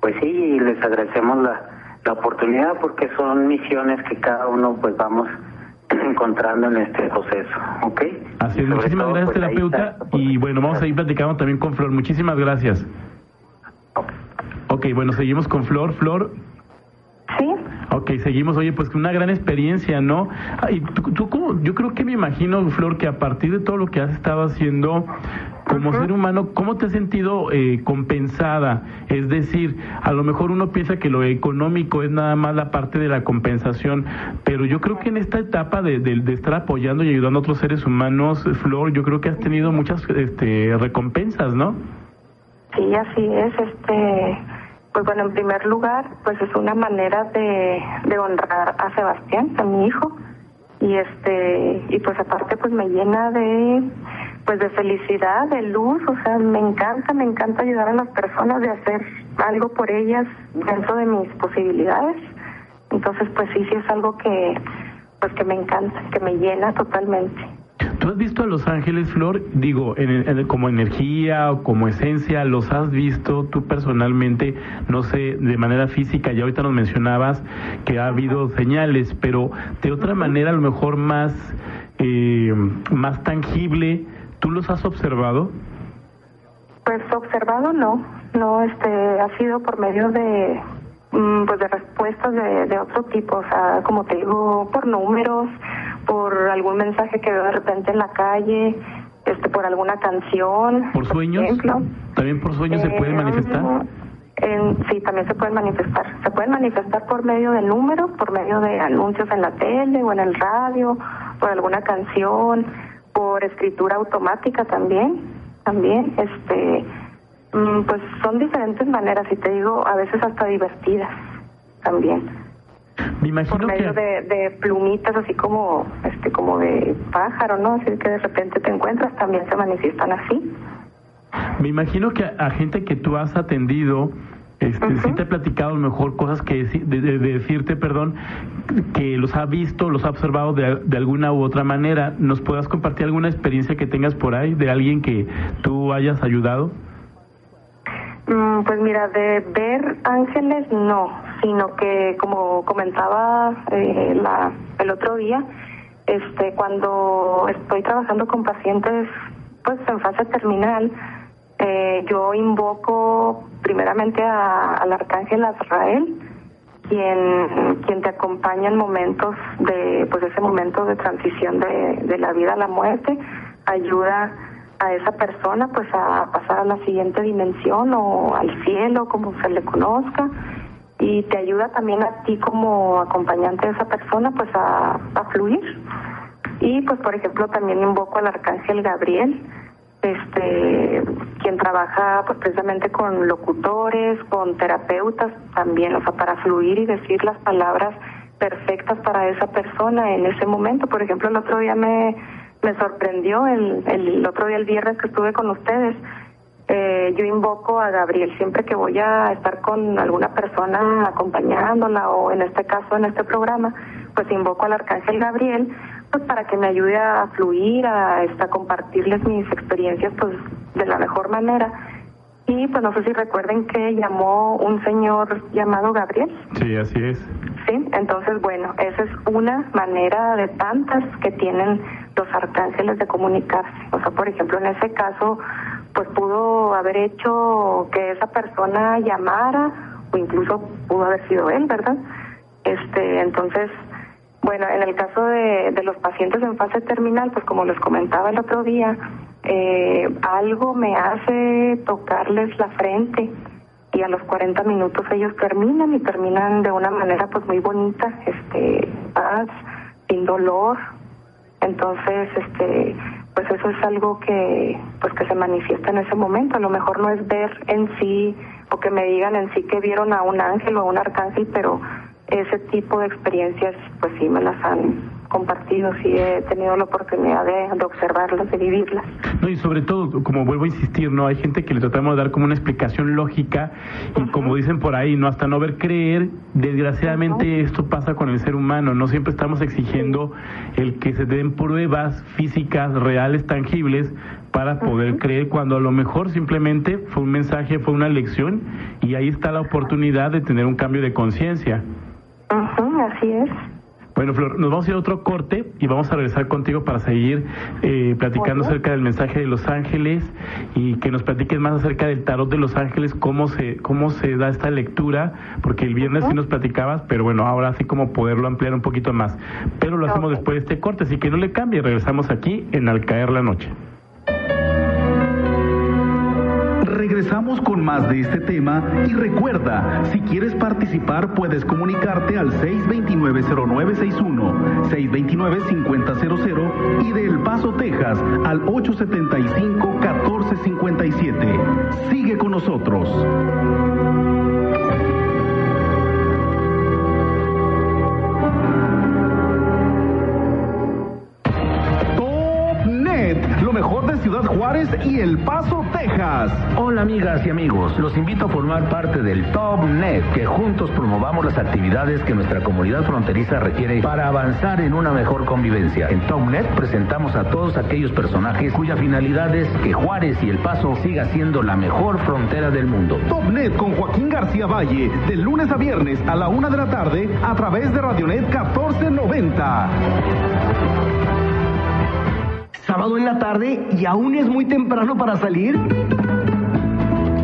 Pues sí, y les agradecemos la, la oportunidad porque son misiones que cada uno pues vamos (clears throat) encontrando en este proceso, ¿ok? Así es, muchísimas gracias, pues, terapeuta. Y bueno, vamos a ir platicando también con Flor. Muchísimas gracias. Ok, bueno, seguimos con Flor. Flor. Ok, seguimos. Oye, pues una gran experiencia, ¿no? Y tú, tú cómo, yo creo que me imagino, Flor, que a partir de todo lo que has estado haciendo como ser humano, ¿cómo te has sentido eh, compensada? Es decir, a lo mejor uno piensa que lo económico es nada más la parte de la compensación, pero yo creo que en esta etapa de, de, estar apoyando y ayudando a otros seres humanos, Flor, yo creo que has tenido muchas este, recompensas, ¿no? Sí, así es. Este pues bueno, en primer lugar, pues es una manera de, honrar a Sebastián, a mi hijo, y este y pues aparte pues me llena de pues de felicidad, de luz, o sea, me encanta, me encanta ayudar a las personas de hacer algo por ellas dentro de mis posibilidades. Entonces, pues sí, sí es algo que pues que me encanta, que me llena totalmente. ¿Tú has visto a los ángeles, Flor? Digo, en, como energía o como esencia, ¿los has visto tú personalmente? No sé, de manera física, ya ahorita nos mencionabas que ha habido señales, pero de otra manera, a lo mejor más, eh, más tangible, ¿tú los has observado? Pues observado no, no, este, ha sido por medio de, mm, pues de respuestas de, de otro tipo, o sea, como te digo, por números, por algún mensaje que veo de repente en la calle, este por alguna canción. ¿Por sueños? ¿También por sueños se puede eh, manifestar? En, sí, también se pueden manifestar. Se pueden manifestar por medio de números, por medio de anuncios en la tele o en el radio, por alguna canción, por escritura automática también, también, este, mm, pues son diferentes maneras y te digo, a veces hasta divertidas también. Me imagino por medio de, de, plumitas así como este como de pájaro, ¿no? Así que de repente te encuentras también se manifiestan así. Me imagino que a, gente que tú has atendido este, sí te ha platicado mejor cosas que de, decirte, perdón, que los ha visto, los ha observado de, de, alguna u otra manera. ¿Nos puedas compartir alguna experiencia que tengas por ahí de alguien que tú hayas ayudado? Mm, pues mira, de ver ángeles no, sino que como comentaba eh, la, el otro día, este, cuando estoy trabajando con pacientes pues en fase terminal, eh, yo invoco primeramente al arcángel Azrael, quien, quien te acompaña en momentos de, pues ese momento de transición de, de la vida a la muerte, ayuda a esa persona pues a pasar a la siguiente dimensión o al cielo como se le conozca. Y te ayuda también a ti como acompañante de esa persona pues a, fluir. Y pues por ejemplo también invoco al arcángel Gabriel este quien trabaja pues precisamente con locutores con terapeutas también o sea para fluir y decir las palabras perfectas para esa persona en ese momento. Por ejemplo el otro día me me sorprendió el, el otro día, el viernes que estuve con ustedes. Eh, yo invoco a Gabriel siempre que voy a estar con alguna persona acompañándola o en este caso en este programa, pues invoco al arcángel Gabriel pues para que me ayude a fluir, a, esta, compartirles mis experiencias pues de la mejor manera. Y pues no sé si recuerden que llamó un señor llamado Gabriel. Sí, así es. Sí, entonces bueno, esa es una manera de tantas que tienen los arcángeles de comunicarse. O sea, por ejemplo, en ese caso, pues pudo haber hecho que esa persona llamara o incluso pudo haber sido él, ¿verdad? Este, entonces, bueno, en el caso de, de los pacientes en fase terminal, pues como les comentaba el otro día, eh, algo me hace tocarles la frente y a los 40 minutos ellos terminan y terminan de una manera pues muy bonita, este, paz, sin dolor, entonces, este, pues eso es algo que, pues que se manifiesta en ese momento. A lo mejor no es ver en sí o que me digan en sí que vieron a un ángel o a un arcángel, pero ese tipo de experiencias, pues sí me las han compartido, sí he tenido la oportunidad de, observarlas, de vivirlas. No, y sobre todo, como vuelvo a insistir, no hay gente que le tratamos de dar como una explicación lógica y como dicen por ahí, no hasta no ver creer, desgraciadamente esto pasa con el ser humano, no siempre estamos exigiendo el que se den pruebas físicas, reales, tangibles para poder creer cuando a lo mejor simplemente fue un mensaje, fue una lección y ahí está la oportunidad de tener un cambio de conciencia. así es. Bueno, Flor, nos vamos a ir a otro corte y vamos a regresar contigo para seguir eh, platicando acerca del mensaje de los ángeles y que nos platiques más acerca del tarot de los ángeles, cómo se, cómo se da esta lectura, porque el viernes sí nos platicabas, pero bueno, ahora sí como poderlo ampliar un poquito más. Pero lo hacemos después de este corte, así que no le cambie, regresamos aquí en Al Caer la Noche. Regresamos con más de este tema y recuerda, si quieres participar puedes comunicarte al 629-0961, 629-5000 y de El Paso, Texas al 875-1457. Sigue con nosotros. Juárez y El Paso, Texas. Hola amigas y amigos, los invito a formar parte del Top Net, que juntos promovamos las actividades que nuestra comunidad fronteriza requiere para avanzar en una mejor convivencia. En Top Net presentamos a todos aquellos personajes cuya finalidad es que Juárez y El Paso siga siendo la mejor frontera del mundo. Top Net con Joaquín García Valle, de lunes a viernes a la una de la tarde a través de Radionet 1490 sábado en la tarde y aún es muy temprano para salir?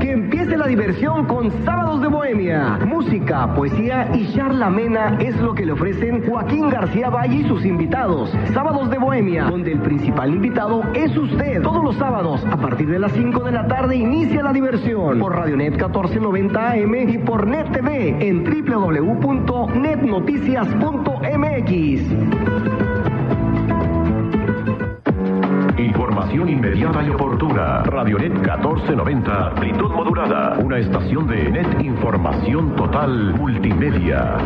Que empiece la diversión con Sábados de Bohemia. Música, poesía y charla amena es lo que le ofrecen Joaquín García Valle y sus invitados. Sábados de Bohemia, donde el principal invitado es usted. Todos los sábados, a partir de las 5 de la tarde, inicia la diversión por Radionet 1490 AM y por Net TV en www.netnoticias.mx. Información inmediata y oportuna. Radionet 1490, amplitud modulada. Una estación de Net Información Total Multimedia.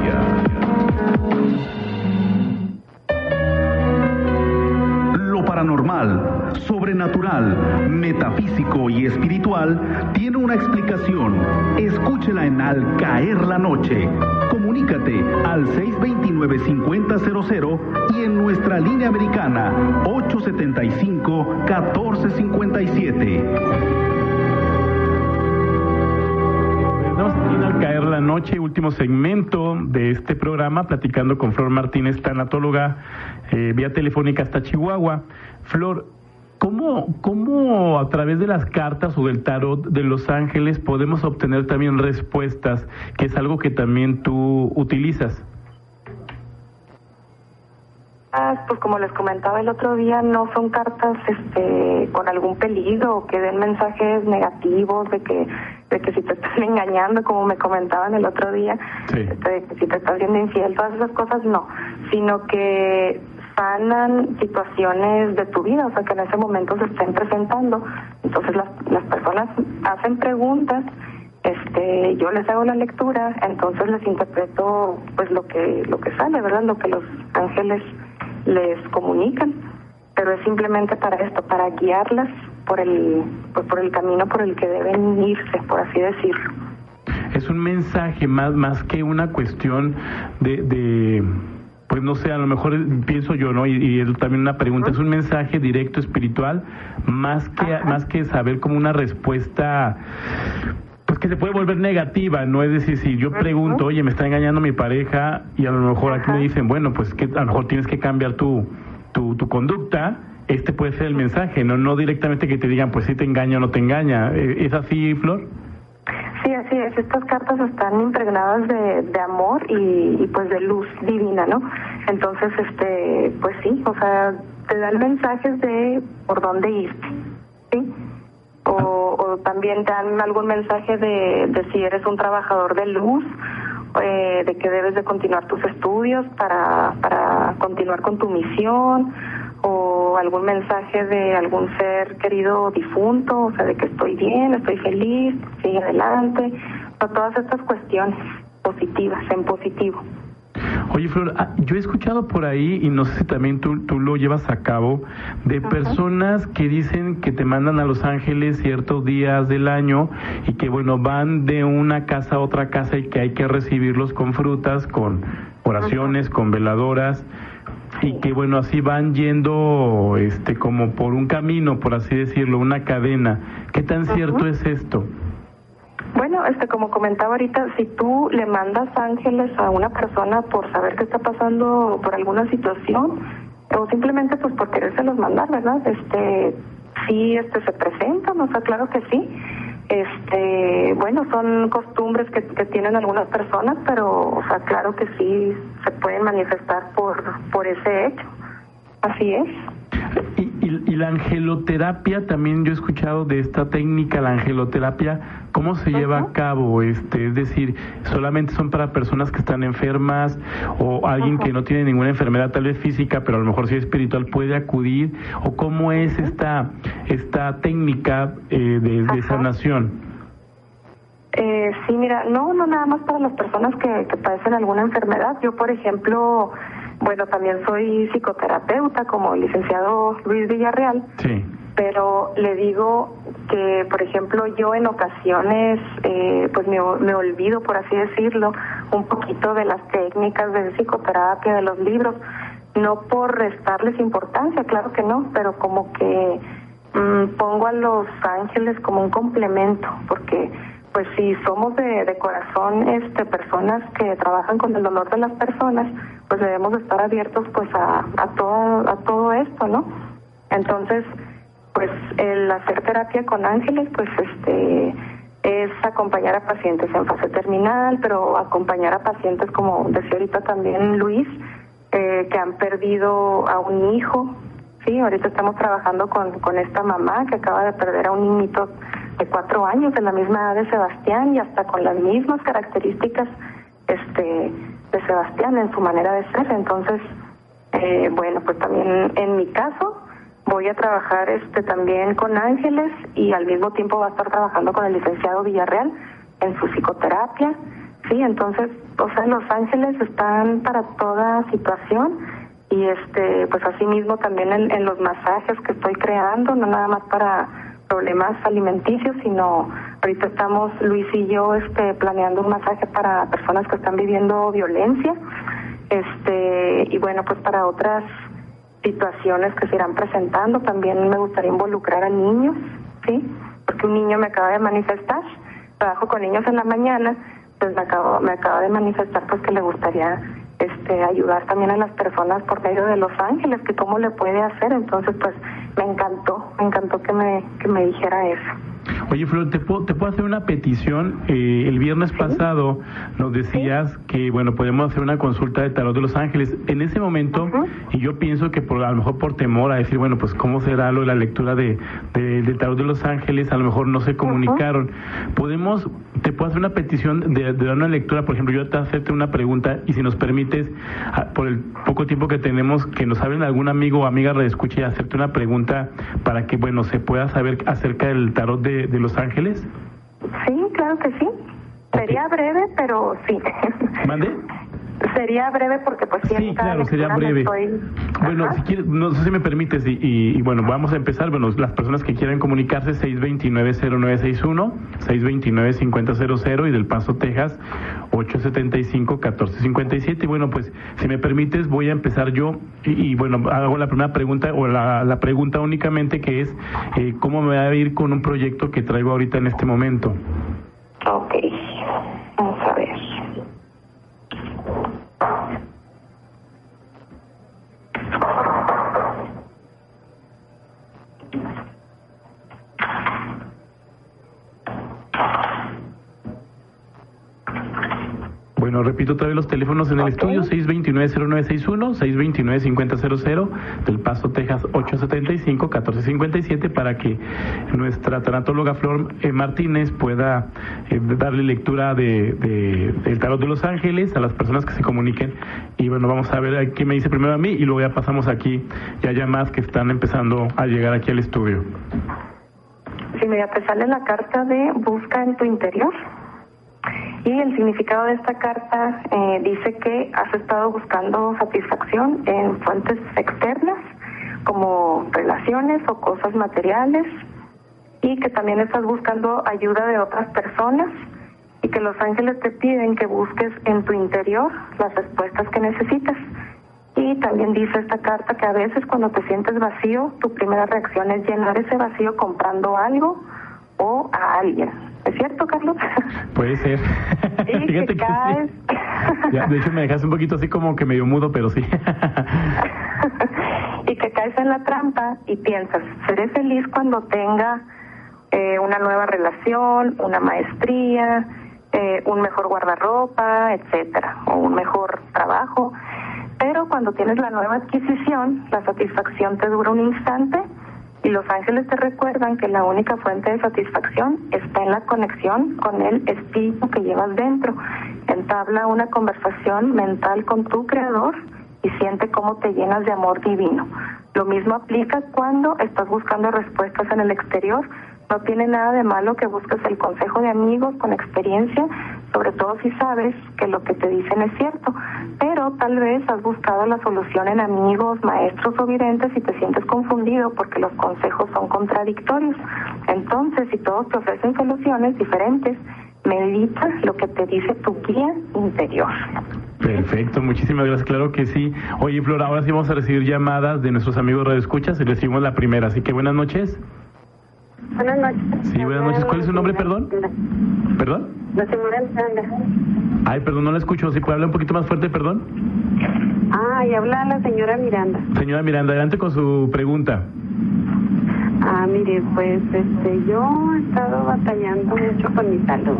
Lo paranormal, sobrenatural, metafísico y espiritual tiene una explicación. Escúchela en Al Caer la Noche. Comunícate al 629-5000 y en nuestra línea americana 875-1457. Vamos a al caer la noche, último segmento de este programa, platicando con Flor Martínez, tanatóloga, eh, vía telefónica hasta Chihuahua. Flor, ¿Cómo, ¿Cómo a través de las cartas o del tarot de los ángeles podemos obtener también respuestas, que es algo que también tú utilizas? Pues como les comentaba el otro día, no son cartas este, con algún peligro que den mensajes negativos de que de que si te están (laughs) engañando, como me comentaban el otro día, este, de que si te estás siendo infiel, todas esas cosas no, sino que sanan situaciones de tu vida, o sea, que en ese momento se estén presentando. Entonces las, las personas hacen preguntas, este, yo les hago la lectura, entonces les interpreto pues lo que lo que sale, ¿verdad? Lo que los ángeles les comunican, pero es simplemente para esto, para guiarlas por el pues, por el camino por el que deben irse, por así decirlo. Es un mensaje más más que una cuestión de, de pues no sé, a lo mejor pienso yo, ¿no? Y, es también una pregunta, es un mensaje directo espiritual, más que, más que saber como una respuesta, pues que se puede volver negativa, ¿no? Es decir, si yo pregunto, oye, me está engañando mi pareja, y a lo mejor aquí me dicen, bueno, pues que a lo mejor tienes que cambiar tu, tu, tu conducta, este puede ser el mensaje, no, no directamente que te digan, pues si te engaña o no te engaña. ¿Es así, Flor? Sí, así es. Estas cartas están impregnadas de, de amor y, y, pues de luz divina, ¿no? Entonces, este, pues sí, o sea, te dan mensajes de por dónde irte, ¿sí? O, o también te dan algún mensaje de, de si eres un trabajador de luz, eh, de que debes de continuar tus estudios para, para continuar con tu misión o algún mensaje de algún ser querido difunto, o sea, de que estoy bien, estoy feliz, sigue adelante, o todas estas cuestiones positivas, en positivo. Oye, Flor, ah, yo he escuchado por ahí, y no sé si también tú, tú lo llevas a cabo, de personas que dicen que te mandan a Los Ángeles ciertos días del año y que, bueno, van de una casa a otra casa y que hay que recibirlos con frutas, con oraciones, con veladoras y que bueno así van yendo este como por un camino por así decirlo una cadena qué tan cierto es esto Bueno, este, como comentaba ahorita, si tú le mandas ángeles a una persona por saber qué está pasando por alguna situación, o simplemente pues por querérselos mandar, ¿verdad? Este, sí, este, se presentan, o sea, claro que sí. Este, bueno, son costumbres que, tienen algunas personas, pero, o sea, claro que sí se pueden manifestar por, por ese hecho. Así es. Y, y- y la angeloterapia, también yo he escuchado de esta técnica, la angeloterapia, ¿cómo se lleva a cabo? Este, es decir, ¿solamente son para personas que están enfermas o alguien que no tiene ninguna enfermedad tal vez física, pero a lo mejor sí espiritual puede acudir? ¿O cómo es esta, esta técnica eh, de, de sanación? Eh, sí, mira, no, no nada más para las personas que, que padecen alguna enfermedad. Yo, por ejemplo, bueno, también soy psicoterapeuta como el licenciado Luis Villarreal, Sí. pero le digo que, por ejemplo, yo en ocasiones, eh, pues me, me olvido, por así decirlo, un poquito de las técnicas de psicoterapia, de los libros, no por restarles importancia, claro que no, pero como que mm, pongo a los ángeles como un complemento, porque pues si somos de, de corazón este personas que trabajan con el dolor de las personas, pues debemos de estar abiertos pues a, a todo a todo esto, ¿no? Entonces, pues el hacer terapia con ángeles, pues este es acompañar a pacientes en fase terminal, pero acompañar a pacientes como decía ahorita también Luis, eh, que han perdido a un hijo, sí, ahorita estamos trabajando con, con esta mamá que acaba de perder a un niñito de cuatro años de la misma edad de Sebastián y hasta con las mismas características este de Sebastián en su manera de ser. Entonces eh, bueno pues también en mi caso voy a trabajar este también con ángeles y al mismo tiempo va a estar trabajando con el licenciado Villarreal en su psicoterapia. Sí entonces o sea los ángeles están para toda situación y este pues así mismo también en, en los masajes que estoy creando no nada más para problemas alimenticios sino ahorita estamos Luis y yo este planeando un masaje para personas que están viviendo violencia este y bueno pues para otras situaciones que se irán presentando también me gustaría involucrar a niños sí porque un niño me acaba de manifestar trabajo con niños en la mañana pues me acabo me acaba de manifestar pues que le gustaría este ayudar también a las personas por medio de los ángeles que cómo le puede hacer. Entonces pues me encantó me encantó que me que me dijera eso Oye, Flor, ¿te puedo, te puedo hacer una petición? Eh, el viernes pasado nos decías que, bueno, podemos hacer una consulta de tarot de los ángeles. En ese momento, y yo pienso que por, a lo mejor por temor a decir, bueno, pues cómo será lo de la lectura de, de- del tarot de los ángeles, a lo mejor no se comunicaron. Podemos, te puedo hacer una petición de, de dar una lectura, por ejemplo, yo te hacerte una pregunta y si nos permites, a- por el poco tiempo que tenemos, que nos hablen algún amigo o amiga reescuche y hacerte una pregunta para que, bueno, se pueda saber acerca del tarot de, de los ángeles. sí claro que sí sería breve pero sí ¿Mande? Sería breve porque pues sí, claro, sería breve. estoy- Bueno, si quieres, no sé si me permites, y, y- y bueno, vamos a empezar. Bueno, las personas que quieran comunicarse, 629-0961, 629-5000 y del Paso, Texas, 875-1457. Y bueno, pues si me permites, voy a empezar yo y, y, bueno, hago la primera pregunta o la, la pregunta únicamente que es, eh, ¿cómo me va a ir con un proyecto que traigo ahorita en este momento? Ok, vamos a ver. Oh. Bueno, repito otra vez los teléfonos en el estudio, 629-0961, 629-5000, del Paso, Texas, 875-1457, para que nuestra tanatóloga Flor eh, Martínez pueda eh, darle lectura de, de- del Tarot de los Ángeles a las personas que se comuniquen. Y bueno, vamos a ver eh, qué me dice primero a mí y luego ya pasamos aquí, ya ya más que están empezando a llegar aquí al estudio. Sí, mira, te sale la carta de busca en tu interior. Y el significado de esta carta eh, dice que has estado buscando satisfacción en fuentes externas, como relaciones o cosas materiales, y que también estás buscando ayuda de otras personas, y que los ángeles te piden que busques en tu interior las respuestas que necesitas. Y también dice esta carta que a veces cuando te sientes vacío, tu primera reacción es llenar ese vacío comprando algo o a alguien. Es ¿cierto, Carlos? Puede ser. (laughs) Y Fíjate que que caes, (laughs) Ya, de hecho, me dejaste un poquito así como que medio mudo, pero sí. (laughs) y que caes en la trampa y piensas, seré feliz cuando tenga eh, una nueva relación, una maestría, eh, un mejor guardarropa, etcétera, o un mejor trabajo. Pero cuando tienes la nueva adquisición, la satisfacción te dura un instante y los ángeles te recuerdan que la única fuente de satisfacción está en la conexión con el espíritu que llevas dentro. Entabla una conversación mental con tu creador y siente cómo te llenas de amor divino. Lo mismo aplica cuando estás buscando respuestas en el exterior. No tiene nada de malo que busques el consejo de amigos con experiencia, sobre todo si sabes que lo que te dicen es cierto. Pero tal vez has buscado la solución en amigos, maestros o videntes y te sientes confundido porque los consejos son contradictorios. Entonces, si todos te ofrecen soluciones diferentes, medita lo que te dice tu guía interior. Perfecto, muchísimas gracias, claro que sí. Oye, Flora, ahora sí vamos a recibir llamadas de nuestros amigos Radio Escuchas y recibimos la primera, así que buenas noches. Buenas noches. Sí, buenas noches. ¿Cuál es su nombre, perdón? ¿Perdón? La señora Miranda. Ay, perdón, no la escucho. ¿Sí puede hablar un poquito más fuerte, perdón? Ah, y habla la señora Miranda. Señora Miranda, adelante con su pregunta. Ah, mire, pues este, yo he estado batallando mucho con mi salud.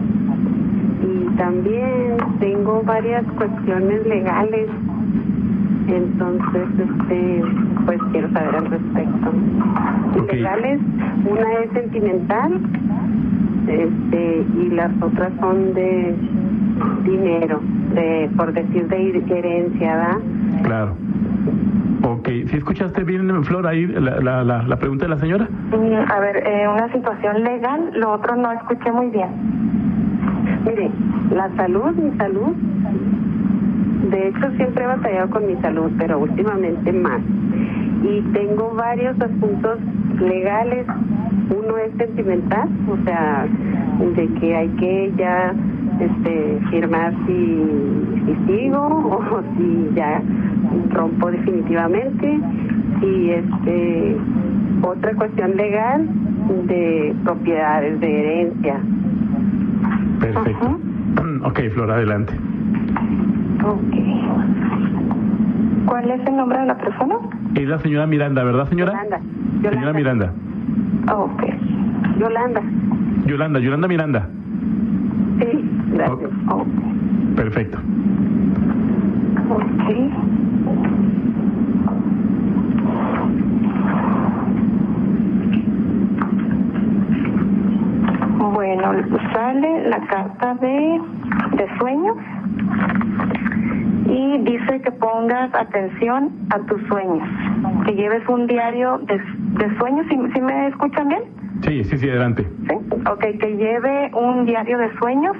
Y también tengo varias cuestiones legales. Entonces, este, pues quiero saber al respecto. Legales, una es sentimental, este, y las otras son de dinero, de, por decir de herencia, ¿verdad? Claro. Ok, ¿sí escuchaste bien, Flor, ahí la, la, la, la pregunta de la señora? Mm, A ver, eh, una situación legal, lo otro no escuché muy bien. Mire, la salud, mi salud, de hecho siempre he batallado con mi salud, pero últimamente más. Y tengo varios asuntos legales. Uno es sentimental, o sea, de que hay que ya este, firmar si, si sigo o (laughs) si ya rompo definitivamente. Y este otra cuestión legal de propiedades, de herencia. Perfecto. (clears throat) Ok, Flor, adelante. Ok. ¿Cuál es el nombre de la persona? Es la señora Miranda, ¿verdad, señora? Yolanda. Señora Miranda. Ok. Yolanda. Yolanda, Yolanda Miranda. Sí, gracias. Perfecto. Ok. Bueno, sale la carta de, de sueños y dice que pongas atención a tus sueños, que lleves un diario de, de sueños, ¿sí, sí me escuchan bien? Sí, sí, sí, adelante. ¿Sí? Ok, que lleve un diario de sueños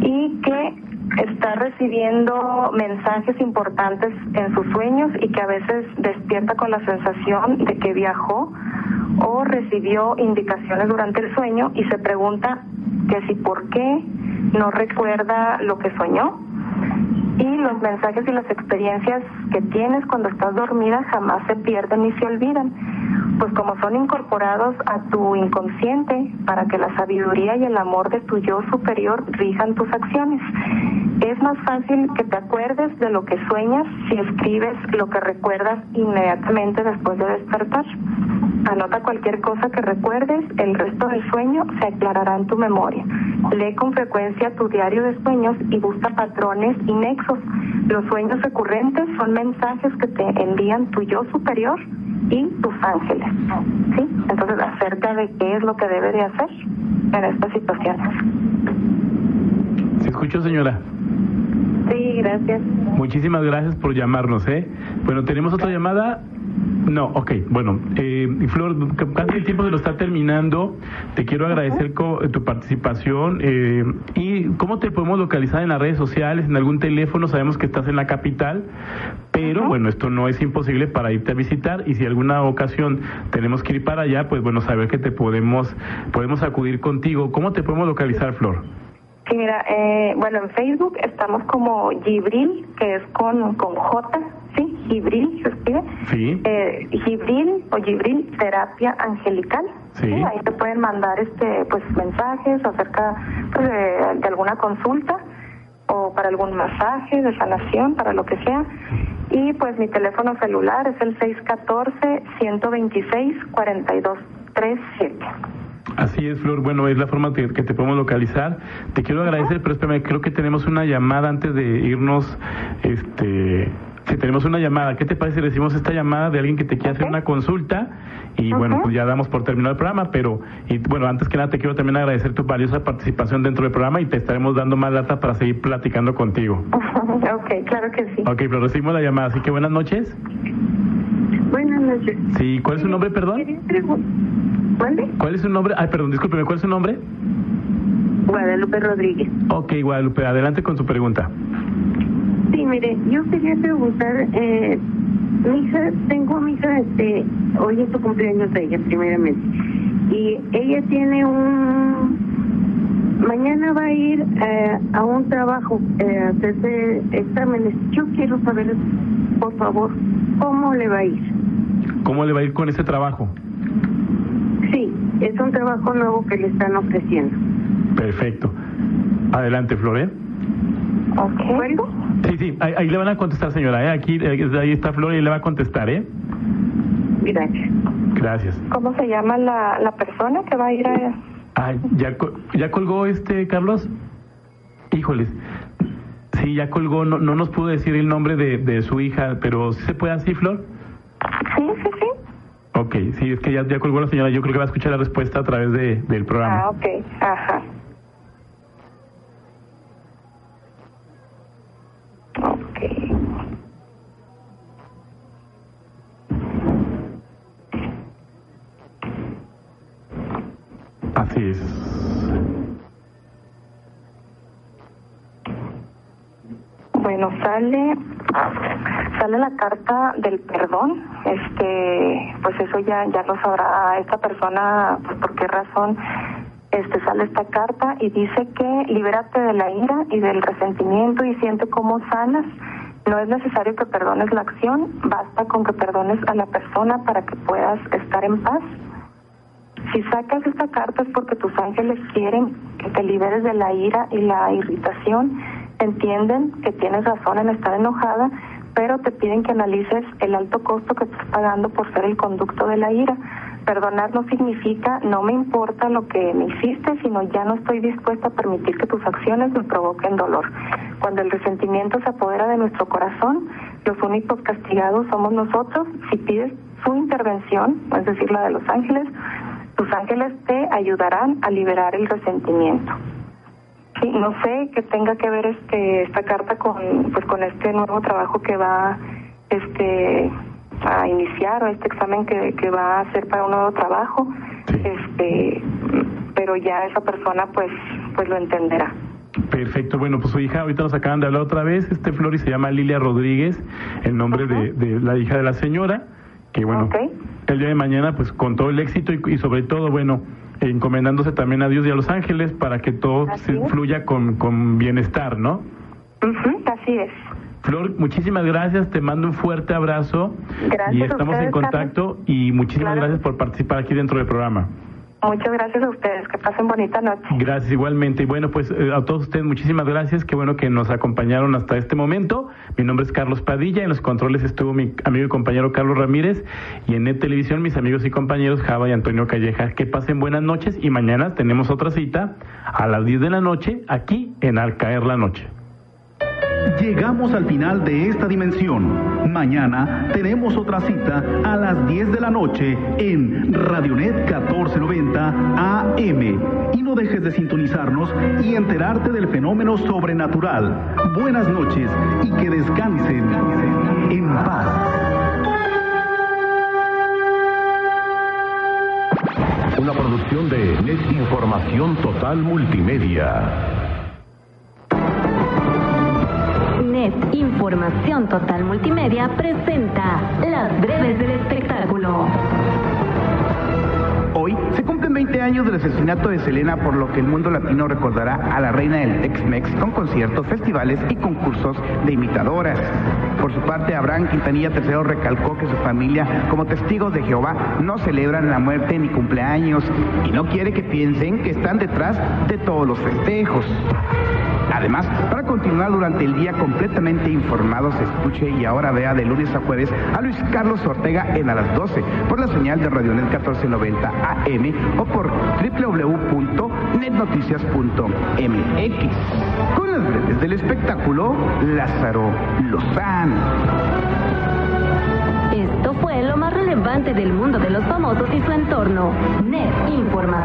y que está recibiendo mensajes importantes en sus sueños y que a veces despierta con la sensación de que viajó o recibió indicaciones durante el sueño y se pregunta que si por qué no recuerda lo que soñó y los mensajes y las experiencias que tienes cuando estás dormida jamás se pierden ni se olvidan, pues como son incorporados a tu inconsciente para que la sabiduría y el amor de tu yo superior rijan tus acciones. Es más fácil que te acuerdes de lo que sueñas si escribes lo que recuerdas inmediatamente después de despertar. Anota cualquier cosa que recuerdes, el resto del sueño se aclarará en tu memoria. Lee con frecuencia tu diario de sueños y busca patrones y nexos. Los sueños recurrentes son mensajes que te envían tu yo superior y tus ángeles. ¿Sí? Entonces, acerca de qué es lo que debe de hacer en estas situaciones. ¿Se escuchó, señora? Sí, gracias. Muchísimas gracias por llamarnos, ¿eh? Bueno, tenemos otra llamada. No, ok, bueno, eh, Flor, casi el tiempo se lo está terminando. Te quiero agradecer co- tu participación. eh, ¿Y cómo te podemos localizar en las redes sociales, en algún teléfono? Sabemos que estás en la capital, pero bueno, esto no es imposible para irte a visitar. Y si alguna ocasión tenemos que ir para allá, pues bueno, saber que te podemos, podemos acudir contigo. ¿Cómo te podemos localizar, Flor? Sí, mira, eh, bueno, en Facebook estamos como Gibril, que es con, con J, Sí, Gibril, se escribe. Sí. Eh, Gibril o Gibril Terapia Angelical. Sí. Ahí te pueden mandar este pues mensajes acerca pues, de, de alguna consulta o para algún masaje de sanación, para lo que sea. Y pues mi teléfono celular es el 614-126-4237. Así es, Flor. Bueno, es la forma que, que te podemos localizar. Te quiero agradecer, pero espérame, creo que tenemos una llamada antes de irnos. Este, si tenemos una llamada, ¿qué te parece si recibimos esta llamada de alguien que te quiere hacer una consulta? Y bueno, pues ya damos por terminado el programa, pero y bueno, antes que nada te quiero también agradecer tu valiosa participación dentro del programa y te estaremos dando más data para seguir platicando contigo. (laughs) ok, claro que sí. Ok, pero recibimos la llamada, así que buenas noches. Buenas noches. Sí, ¿cuál es su nombre, perdón? ¿Cuál es su nombre? Ay, perdón, discúlpeme, ¿cuál es su nombre? Guadalupe Rodríguez. Ok, Guadalupe, adelante con su pregunta. Sí, mire, yo quería preguntar, eh, mi hija, tengo a mi hija, este, hoy es su cumpleaños de ella, primeramente, y ella tiene un, mañana va a ir eh, a un trabajo, eh, a hacerse exámenes. Yo quiero saber, por favor, cómo le va a ir. ¿Cómo le va a ir con ese trabajo? Sí, es un trabajo nuevo que le están ofreciendo. Perfecto. Adelante, Flore. Ok. Sí, sí, ahí, ahí le van a contestar, señora. ¿eh? Aquí, eh, ahí está Flor y le va a contestar, ¿eh? Gracias. Gracias. ¿Cómo se llama la, la persona que va a ir a... Ay, ¿ya, ¿ya colgó este, Carlos? Híjoles. Sí, ya colgó. No, no nos pudo decir el nombre de, de su hija, pero ¿sí se puede así, Flor? Sí, sí, sí. Ok, sí, es que ya, ya colgó la señora. Yo creo que va a escuchar la respuesta a través de, del programa. Ah, ok. Ajá. Ok. Así. Bueno, sale sale la carta del perdón. Este, pues eso ya ya lo sabrá esta persona pues por qué razón este sale esta carta y dice que libérate de la ira y del resentimiento y siente cómo sanas. No es necesario que perdones la acción, basta con que perdones a la persona para que puedas estar en paz. Si sacas esta carta es porque tus ángeles quieren que te liberes de la ira y la irritación. Entienden que tienes razón en estar enojada, pero te piden que analices el alto costo que estás pagando por ser el conducto de la ira. Perdonar no significa no me importa lo que me hiciste, sino ya no estoy dispuesta a permitir que tus acciones me provoquen dolor. Cuando el resentimiento se apodera de nuestro corazón, los únicos castigados somos nosotros. Si pides su intervención, es decir, la de los ángeles, tus ángeles te ayudarán a liberar el resentimiento. No sé qué tenga que ver este esta carta con pues con este nuevo trabajo que va este a iniciar o este examen que, que va a hacer para un nuevo trabajo este pero ya esa persona pues pues lo entenderá. Perfecto, bueno, pues su hija, ahorita nos acaban de hablar otra vez, este Flor y se llama Lilia Rodríguez, el nombre de, de la hija de la señora, que bueno, el día de mañana pues con todo el éxito y, y sobre todo, bueno, encomendándose también a Dios y a los ángeles para que todo se fluya con, con bienestar, ¿no? Ujú, así es Flor, muchísimas gracias, te mando un fuerte abrazo Gracias y estamos en contacto y muchísimas gracias por participar aquí dentro del programa. muchas gracias a ustedes que pasen bonita noche Gracias igualmente. Y bueno, pues eh, a todos ustedes muchísimas gracias. Qué bueno que nos acompañaron hasta este momento. Mi nombre es Carlos Padilla. En los controles estuvo mi amigo y compañero Carlos Ramírez. Y en Net Televisión mis amigos y compañeros Java y Antonio Calleja. Que pasen buenas noches y mañana tenemos otra cita a las 10 de la noche aquí en Al Caer la Noche. Llegamos al final de esta dimensión. Mañana tenemos otra cita a las 10 de la noche en Radionet 1490 AM. Y no dejes de sintonizarnos y enterarte del fenómeno sobrenatural. Buenas noches y que descansen en paz. Una producción de Información Total Multimedia. Información Total Multimedia presenta Las breves del espectáculo. 20 años del asesinato de Selena, por lo que el mundo latino recordará a la reina del Tex-Mex con conciertos, festivales y concursos de imitadoras. Por su parte, Abraham Quintanilla III recalcó que su familia, como testigos de Jehová, no celebran la muerte ni cumpleaños y no quiere que piensen que están detrás de todos los festejos. Además, para continuar durante el día completamente informados, escuche y ahora vea de lunes a jueves a Luis Carlos Ortega en a las 12 por la señal de Radionet 1490 AM por www.netnoticias.mx. Con las redes del espectáculo, Lázaro Lozano. Esto fue lo más relevante del mundo de los famosos y su entorno. Net Información.